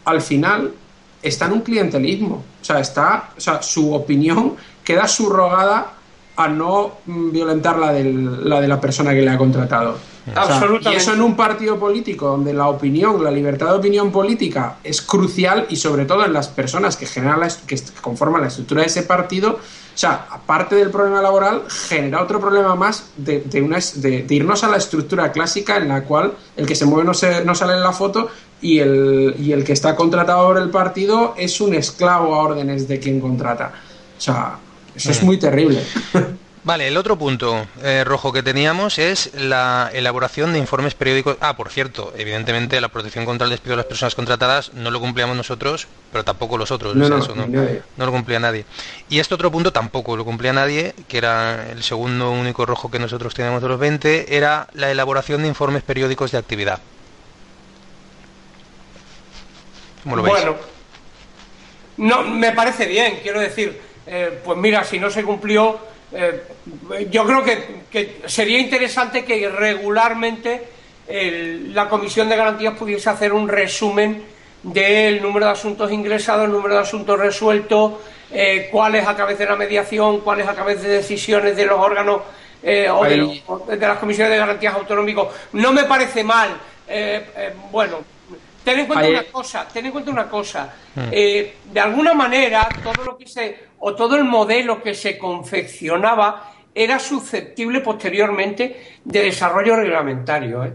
al final está en un clientelismo. O sea, está, o sea, su opinión queda subrogada a no violentar la, la de la persona que le ha contratado. Absolutamente. y eso en un partido político donde la opinión, la libertad de opinión política es crucial y sobre todo en las personas que generan que conforman la estructura de ese partido, o sea, aparte del problema laboral, genera otro problema más de, de, irnos a la estructura clásica en la cual el que se mueve no, se, no sale en la foto y el, y el que está contratado por el partido es un esclavo a órdenes de quien contrata. O sea, eso es muy terrible. Vale, el otro punto eh, rojo que teníamos es la elaboración de informes periódicos. Ah, por cierto, evidentemente la protección contra el despido de las personas contratadas no lo cumplíamos nosotros, pero tampoco los otros. No, no, no, lo cumplía nadie. Y este otro punto tampoco lo cumplía nadie, que era el segundo único rojo que nosotros teníamos de los 20, era la elaboración de informes periódicos de actividad. ¿Cómo lo veis? Bueno, no, me parece bien, quiero decir, eh, pues mira, si no se cumplió eh, yo creo que, sería interesante que regularmente la Comisión de Garantías pudiese hacer un resumen del número de asuntos ingresados, el número de asuntos resueltos, eh, cuáles a través de la mediación, cuáles a través de decisiones de los órganos eh, o, de, de, las comisiones de garantías autonómicos. No me parece mal. bueno, ten en cuenta una cosa, ten en cuenta una cosa. Hmm. de alguna manera, todo lo que se o todo el modelo que se confeccionaba era susceptible posteriormente de desarrollo reglamentario. ¿eh?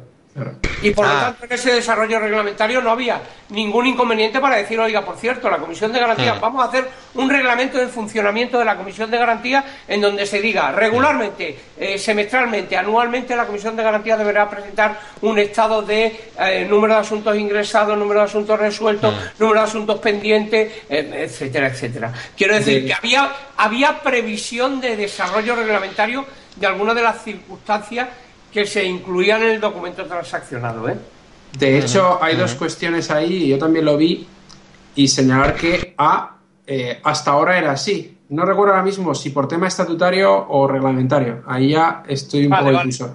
Y por lo ah. tanto, en ese desarrollo reglamentario no había ningún inconveniente para decir, oiga, por cierto, la Comisión de Garantías, hmm. vamos a hacer un reglamento de funcionamiento de la Comisión de Garantías en donde se diga regularmente, eh, semestralmente, anualmente, la Comisión de Garantías deberá presentar un estado de eh, número de asuntos ingresados, número de asuntos resueltos, hmm. número de asuntos pendientes, eh, etcétera, etcétera. Quiero decir que había, había previsión de desarrollo reglamentario de algunas de las circunstancias que se incluían en el documento transaccionado. ¿eh? De hecho, hay dos cuestiones ahí, y yo también lo vi, y señalar que A, eh, hasta ahora era así. No recuerdo ahora mismo si por tema estatutario o reglamentario. Ahí ya estoy un poco incluso.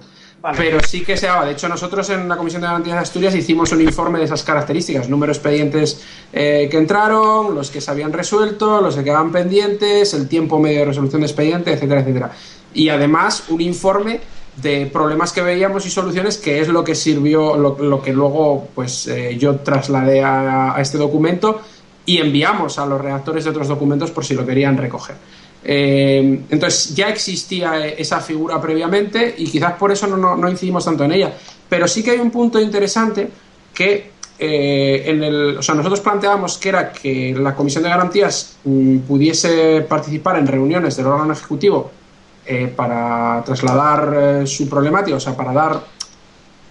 Pero sí que se daba. De hecho, nosotros en la Comisión de Garantías de Asturias hicimos un informe de esas características: número de expedientes eh, que entraron, los que se habían resuelto, los que quedaban pendientes, el tiempo medio de resolución de expediente, etcétera, etcétera. Y además, un informe de problemas que veíamos y soluciones, que es lo que sirvió, lo, que luego pues eh, yo trasladé a, este documento y enviamos a los redactores de otros documentos por si lo querían recoger. Eh, entonces ya existía esa figura previamente y quizás por eso no, no, incidimos tanto en ella. Pero sí que hay un punto interesante que eh, en el, o sea, nosotros planteábamos que era que la Comisión de Garantías mm, pudiese participar en reuniones del órgano ejecutivo eh, para trasladar eh, su problemática, o sea, para dar,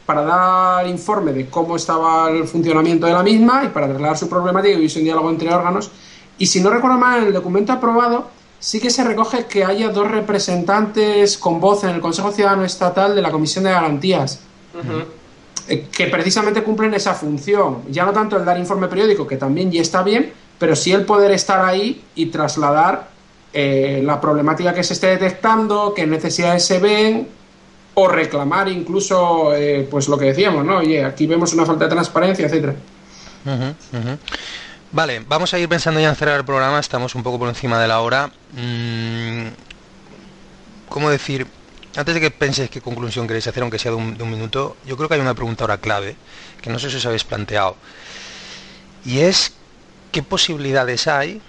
para dar informe de cómo estaba el funcionamiento de la misma y para trasladar su problemática y hubiese un diálogo entre órganos. Y si no recuerdo mal, en el documento aprobado sí que se recoge que haya dos representantes con voz en el Consejo Ciudadano Estatal de la Comisión de Garantías. Eh, que precisamente cumplen esa función. Ya no tanto el dar informe periódico, que también ya está bien, pero sí el poder estar ahí y trasladar eh, la problemática que se esté detectando, qué necesidades se ven, o reclamar incluso, eh, pues lo que decíamos, ¿no? Oye, aquí vemos una falta de transparencia, etcétera. Vale, vamos a ir pensando ya en cerrar el programa, estamos un poco por encima de la hora. Mm, ¿Cómo decir? Antes de que penséis qué conclusión queréis hacer, aunque sea de un, de un minuto, yo creo que hay una pregunta ahora clave, que no sé si os habéis planteado. Y es, ¿qué posibilidades hay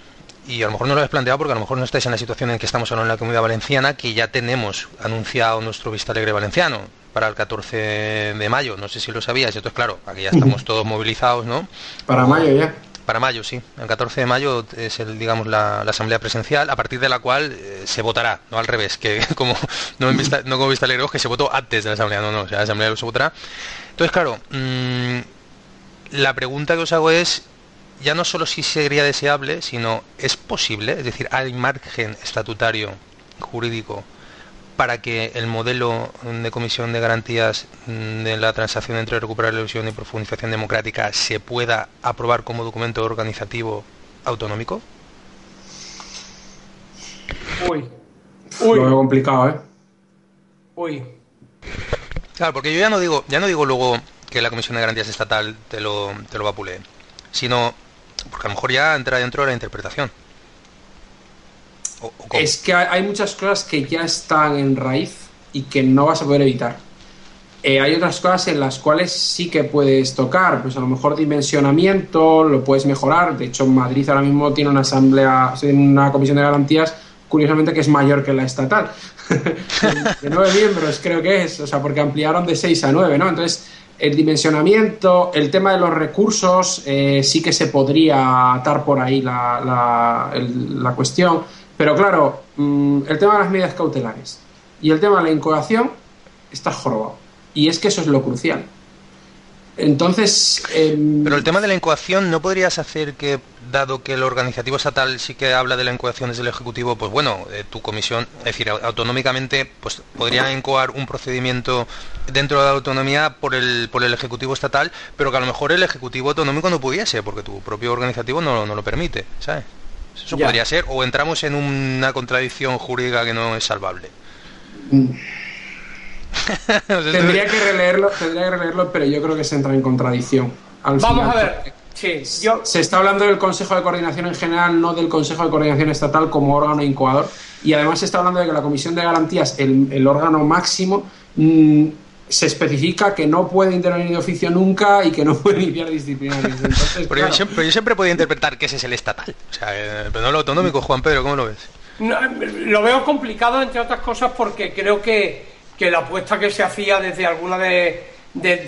y a lo mejor no lo habéis planteado porque a lo mejor no estáis en la situación en que estamos ahora en la comunidad valenciana, que ya tenemos anunciado nuestro Vista Alegre Valenciano para el 14 de mayo. No sé si lo sabíais, entonces claro, aquí ya estamos todos movilizados, ¿no? Para mayo ya. Para mayo, sí. El 14 de mayo es el, digamos, la, asamblea presencial, a partir de la cual eh, se votará, no al revés, que como no, en vista, no como Vista Alegre, que se votó antes de la asamblea, no, no, o sea, la asamblea se votará. Entonces, claro, mm, la pregunta que os hago es ya no solo si sería deseable, sino es posible, es decir, hay margen estatutario jurídico para que el modelo de comisión de garantías de la transacción entre recuperar la ilusión y profundización democrática se pueda aprobar como documento organizativo autonómico? Uy. Uy. Lo veo complicado, ¿eh? Uy. Claro, porque yo ya no digo, ya no digo luego que la Comisión de Garantías Estatal te lo, te lo vapule, sino porque a lo mejor ya entra dentro de la interpretación. es que hay muchas cosas que ya están en raíz y que no vas a poder evitar. Eh, hay otras cosas en las cuales sí que puedes tocar, pues a lo mejor dimensionamiento, lo puedes mejorar. De hecho, Madrid ahora mismo tiene una asamblea, una comisión de garantías, curiosamente que es mayor que la estatal. de nueve miembros creo que es, o sea, porque ampliaron de seis a nueve, ¿no? Entonces, el dimensionamiento, el tema de los recursos, eh, sí que se podría atar por ahí la, la, cuestión. Pero claro, mm, el tema de las medidas cautelares y el tema de la incoación está jorobado. Y es que eso es lo crucial. Entonces. Em, Pero el tema de la incoación, ¿no podrías hacer que, dado que el organizativo estatal sí que habla de la incoación desde el Ejecutivo, pues bueno, eh, tu comisión, es decir, autonómicamente, pues podría incoar un procedimiento dentro de la autonomía por el, por el Ejecutivo estatal, pero que a lo mejor el Ejecutivo autonómico no pudiese, porque tu propio organizativo no, no lo permite, ¿sabes? Eso podría ser, o entramos en una contradicción jurídica que no es salvable. Mm. tendría que releerlo, tendría que releerlo, pero yo creo que se entra en contradicción. Vamos a ver. Sí, yo... Se está hablando del Consejo de Coordinación en general, no del Consejo de Coordinación Estatal como órgano incoador. Y además se está hablando de que la Comisión de Garantías, el, órgano máximo, mm, se especifica que no puede intervenir de oficio nunca y que no puede iniciar disciplinarios. pero, yo siempre, yo siempre, podía interpretar que ese es el estatal. O sea, eh, pero no lo autonómico, Juan Pedro, ¿cómo lo ves? lo veo complicado, entre otras cosas, porque creo que que la apuesta que se hacía desde alguna de,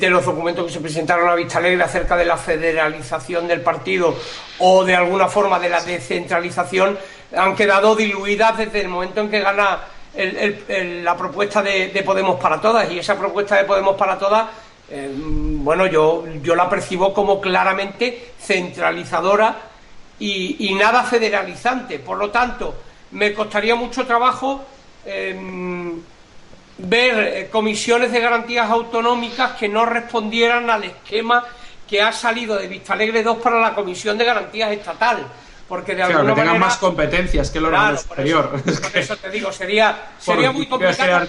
los documentos que se presentaron a Vista Alegre acerca de la federalización del partido o de alguna forma de la descentralización han quedado diluidas desde el momento en que gana la propuesta de, Podemos para Todas. Y esa propuesta de Podemos para Todas eh, bueno yo, yo la percibo como claramente centralizadora y, nada federalizante. Por lo tanto me costaría mucho trabajo eh, ver eh, comisiones de garantías autonómicas que no respondieran al esquema que ha salido de Vista Alegre 2 para la Comisión de Garantías Estatal. Porque de alguna que tengan más competencias que el órgano superior. Por eso, te digo, sería, sería muy complicado.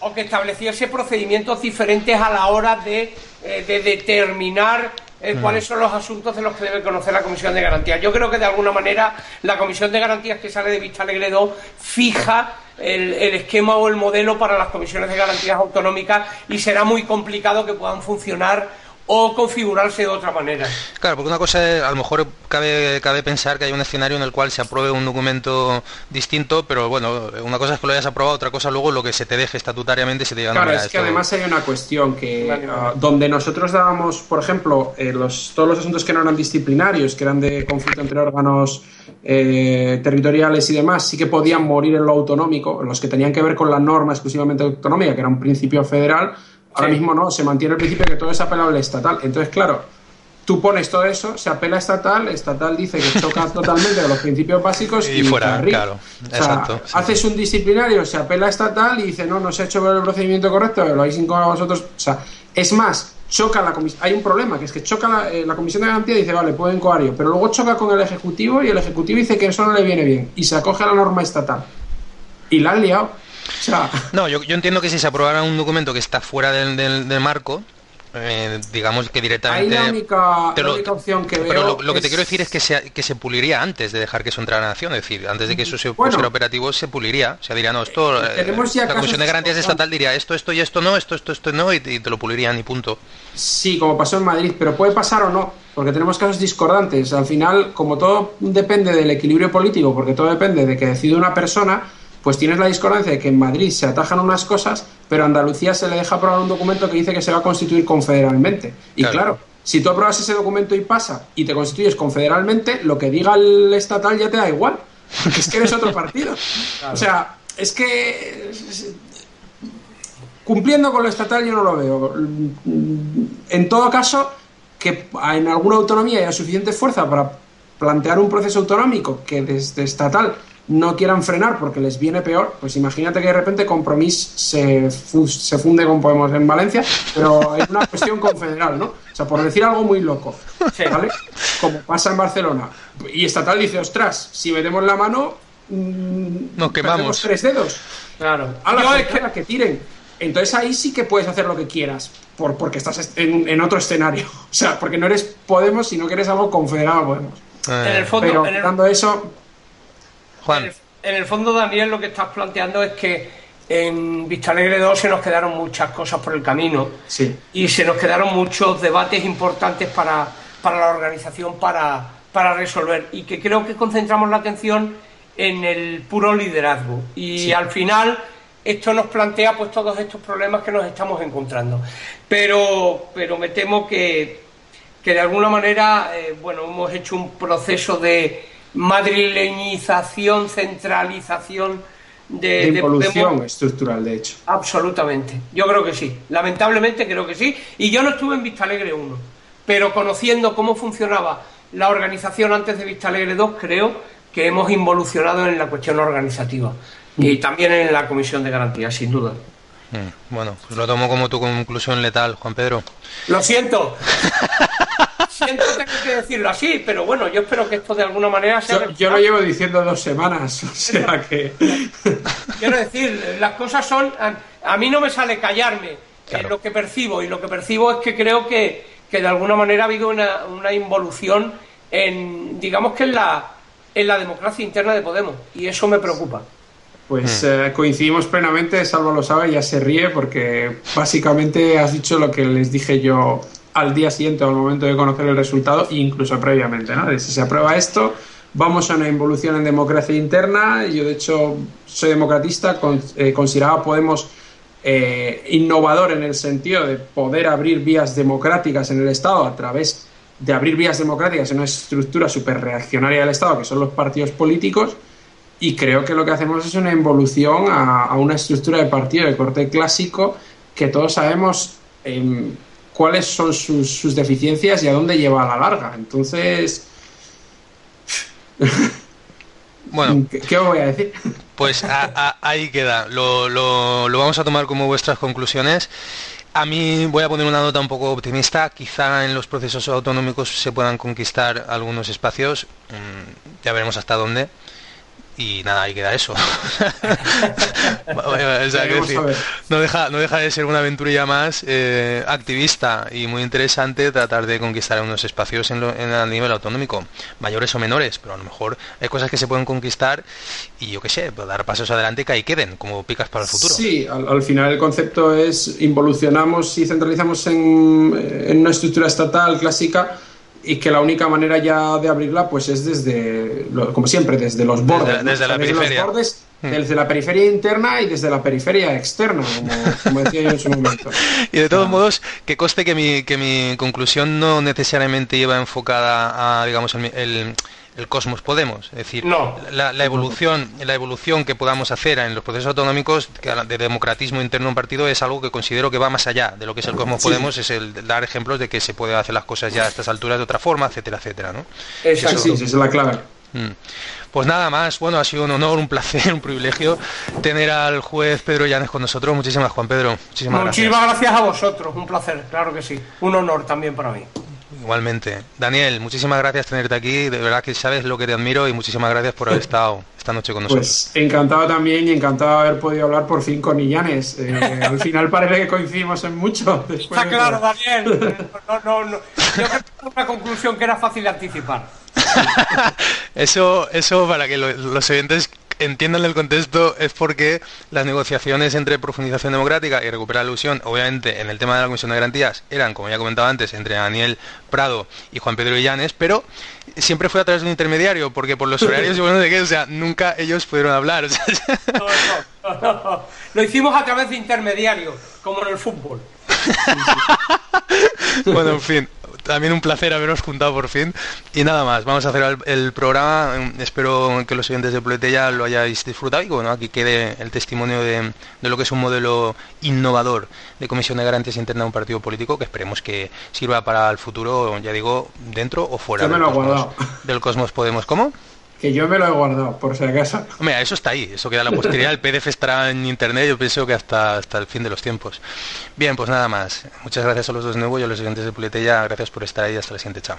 O que estableciese procedimientos diferentes a la hora de, eh, de determinar eh, cuáles son los asuntos de los que debe conocer la Comisión de Garantías. Yo creo que de alguna manera la Comisión de Garantías que sale de Vista Alegre 2 fija el, esquema o el modelo para las comisiones de garantías autonómicas y será muy complicado que puedan funcionar o configurarse de otra manera. Claro, porque una cosa es, a lo mejor cabe, cabe pensar que hay un escenario en el cual se apruebe un documento distinto, pero bueno, una cosa es que lo hayas aprobado, otra cosa luego lo que se te deje estatutariamente se te diga Claro, es que además hay una cuestión que ah, donde nosotros dábamos, por ejemplo, eh, los, todos los asuntos que no eran disciplinarios, que eran de conflicto entre órganos eh, territoriales y demás, sí que podían morir en lo autonómico, en los que tenían que ver con la norma exclusivamente autonómica, que era un principio federal, Ahora mismo no, se mantiene el principio de que todo es apelable estatal. Entonces, claro, tú pones todo eso, se apela estatal, estatal dice que choca totalmente con los principios básicos y, fuera, claro. Exacto, haces un disciplinario, se apela estatal y dice, no, no se ha hecho el procedimiento correcto, lo habéis incomodado vosotros. O sea, es más, choca la comisión. Hay un problema, que es que choca la, eh, comisión de garantía y dice, vale, pueden coario, pero luego choca con el ejecutivo y el ejecutivo dice que eso no le viene bien y se acoge a la norma estatal. Y la han liado. No, yo, entiendo que si se aprobara un documento que está fuera del, marco, eh, digamos que directamente. la única, opción que Pero lo, que te quiero decir es que se, que se puliría antes de dejar que eso entrara a la nación, es decir, antes de que eso se pusiera operativo, se puliría. O sea, diría, no, esto. Eh, la Comisión de Garantías Estatal diría esto, esto y esto no, esto, esto, esto no, y, te lo pulirían y punto. Sí, como pasó en Madrid, pero puede pasar o no, porque tenemos casos discordantes. Al final, como todo depende del equilibrio político, porque todo depende de que decide una persona pues tienes la discordancia de que en Madrid se atajan unas cosas, pero a Andalucía se le deja aprobar un documento que dice que se va a constituir confederalmente. Y claro, si tú apruebas ese documento y pasa y te constituyes confederalmente, lo que diga el estatal ya te da igual. Es que eres otro partido. O sea, es que cumpliendo con lo estatal yo no lo veo. En todo caso, que en alguna autonomía haya suficiente fuerza para plantear un proceso autonómico que desde estatal no quieran frenar porque les viene peor, pues imagínate que de repente Compromís se, se funde con Podemos en Valencia, pero es una cuestión confederal, ¿no? O sea, por decir algo muy loco, ¿vale? Como pasa en Barcelona. Y estatal dice, ostras, si metemos la mano, mm, nos quemamos. tres dedos. Claro. A la es que... que tiren. Entonces ahí sí que puedes hacer lo que quieras, por, porque estás en, otro escenario. O sea, porque no eres Podemos, sino que eres algo confederado a Podemos. En el fondo, pero dando eso, en el, fondo, Daniel, lo que estás planteando es que en Vista Alegre 2 se nos quedaron muchas cosas por el camino sí. y se nos quedaron muchos debates importantes para, la organización para, para resolver. Y que creo que concentramos la atención en el puro liderazgo. Y al final esto nos plantea pues todos estos problemas que nos estamos encontrando. Pero pero me temo que, que de alguna manera eh, bueno hemos hecho un proceso de madrileñización, centralización de, de involución estructural, de hecho. Absolutamente. Yo creo que sí. Lamentablemente creo que sí. Y yo no estuve en Vista Alegre 1, pero conociendo cómo funcionaba la organización antes de Vista Alegre 2, creo que hemos involucionado en la cuestión organizativa y también en la comisión de garantías, sin duda. Mm, bueno, pues lo tomo como tu conclusión letal, Juan Pedro. Lo siento. siento tener que decirlo así, pero bueno, yo espero que esto de alguna manera sea. Yo, lo llevo diciendo dos semanas, o sea que. Quiero decir, las cosas son. A, mí no me sale callarme en lo que percibo, y lo que percibo es que creo que, que de alguna manera ha habido una, una involución en, digamos que en la, en la democracia interna de Podemos, y eso me preocupa. Pues hmm. eh, coincidimos plenamente, Salvo lo sabe, ya se ríe porque básicamente has dicho lo que les dije yo al día siguiente o al momento de conocer el resultado, incluso previamente, ¿no? si se aprueba esto, vamos a una involución en democracia interna. Yo, de hecho, soy democratista, con, eh, consideraba Podemos eh, innovador en el sentido de poder abrir vías democráticas en el Estado a través de abrir vías democráticas en una estructura súper reaccionaria del Estado, que son los partidos políticos y creo que lo que hacemos es una involución a, una estructura de partido de corte clásico que todos sabemos em, cuáles son sus, deficiencias y a dónde lleva a la larga. Entonces, bueno, ¿qué, os voy a decir? Pues ahí queda. Lo, lo, lo, vamos a tomar como vuestras conclusiones. A mí voy a poner una nota un poco optimista. Quizá en los procesos autonómicos se puedan conquistar algunos espacios. Mm, ya veremos hasta dónde y nada, ahí queda eso. no, deja, no deja de ser una aventurilla más eh, activista y muy interesante tratar de conquistar unos espacios en, el nivel autonómico, mayores o menores, pero a lo mejor hay cosas que se pueden conquistar y yo qué sé, pues dar pasos adelante y que ahí queden, como picas para el futuro. Sí, al, final el concepto es involucionamos y centralizamos en, en una estructura estatal clásica y que la única manera ya de abrirla pues es desde, como siempre, desde los bordes. Desde, la periferia. Hmm. desde la periferia interna y desde la periferia externa, como, decía yo en su momento. Y de todos modos, que coste que mi, que mi conclusión no necesariamente lleva enfocada a, digamos, el el cosmos podemos. Es decir, la, evolución, la evolución que podamos hacer en los procesos autonómicos de democratismo interno de un partido es algo que considero que va más allá de lo que es el cosmos podemos, es el dar ejemplos de que se puede hacer las cosas ya a estas alturas de otra forma, etcétera, etcétera, ¿no? Exacto, sí, esa es la clave. Mm. Pues nada más, bueno, ha sido un honor, un placer, un privilegio tener al juez Pedro Llanes con nosotros. Muchísimas, Juan Pedro. Muchísimas, Muchísimas gracias a vosotros, un placer, claro que sí. Un honor también para mí. Igualmente. Daniel, muchísimas gracias por tenerte aquí. De verdad que sabes lo que te admiro y muchísimas gracias por haber estado esta noche con nosotros. Pues encantado también y encantado de haber podido hablar por fin con Illanes. Eh, al final parece que coincidimos en mucho. Está claro, Daniel. No, no, no. Yo creo que una conclusión que era fácil de anticipar. eso, eso para que los oyentes entiendan el contexto es porque las negociaciones entre profundización democrática y recuperar la ilusión, obviamente en el tema de la Comisión de Garantías, eran, como ya he comentado antes, entre Daniel Prado y Juan Pedro Illanes, pero siempre fue a través de un intermediario, porque por los horarios, bueno, de qué, o sea, nunca ellos pudieron hablar. Lo hicimos a través de intermediario, como en el fútbol. bueno, en fin, también un placer haberos juntado por fin. Y nada más, vamos a hacer el, programa. Espero que los oyentes de ya lo hayáis disfrutado y bueno, aquí quede el testimonio de, lo que es un modelo innovador de Comisión de Garantías Interna de un partido político que esperemos que sirva para el futuro, ya digo, dentro o fuera del, cosmos, del Cosmos Podemos. ¿Cómo? Que yo me lo he guardado, por si acaso. Hombre, eso está ahí, eso queda la posteridad, el PDF estará en internet, yo pienso que hasta, hasta el fin de los tiempos. Bien, pues nada más. Muchas gracias a los dos nuevos y a los siguientes de Puletella, gracias por estar ahí, hasta la siguiente, chao.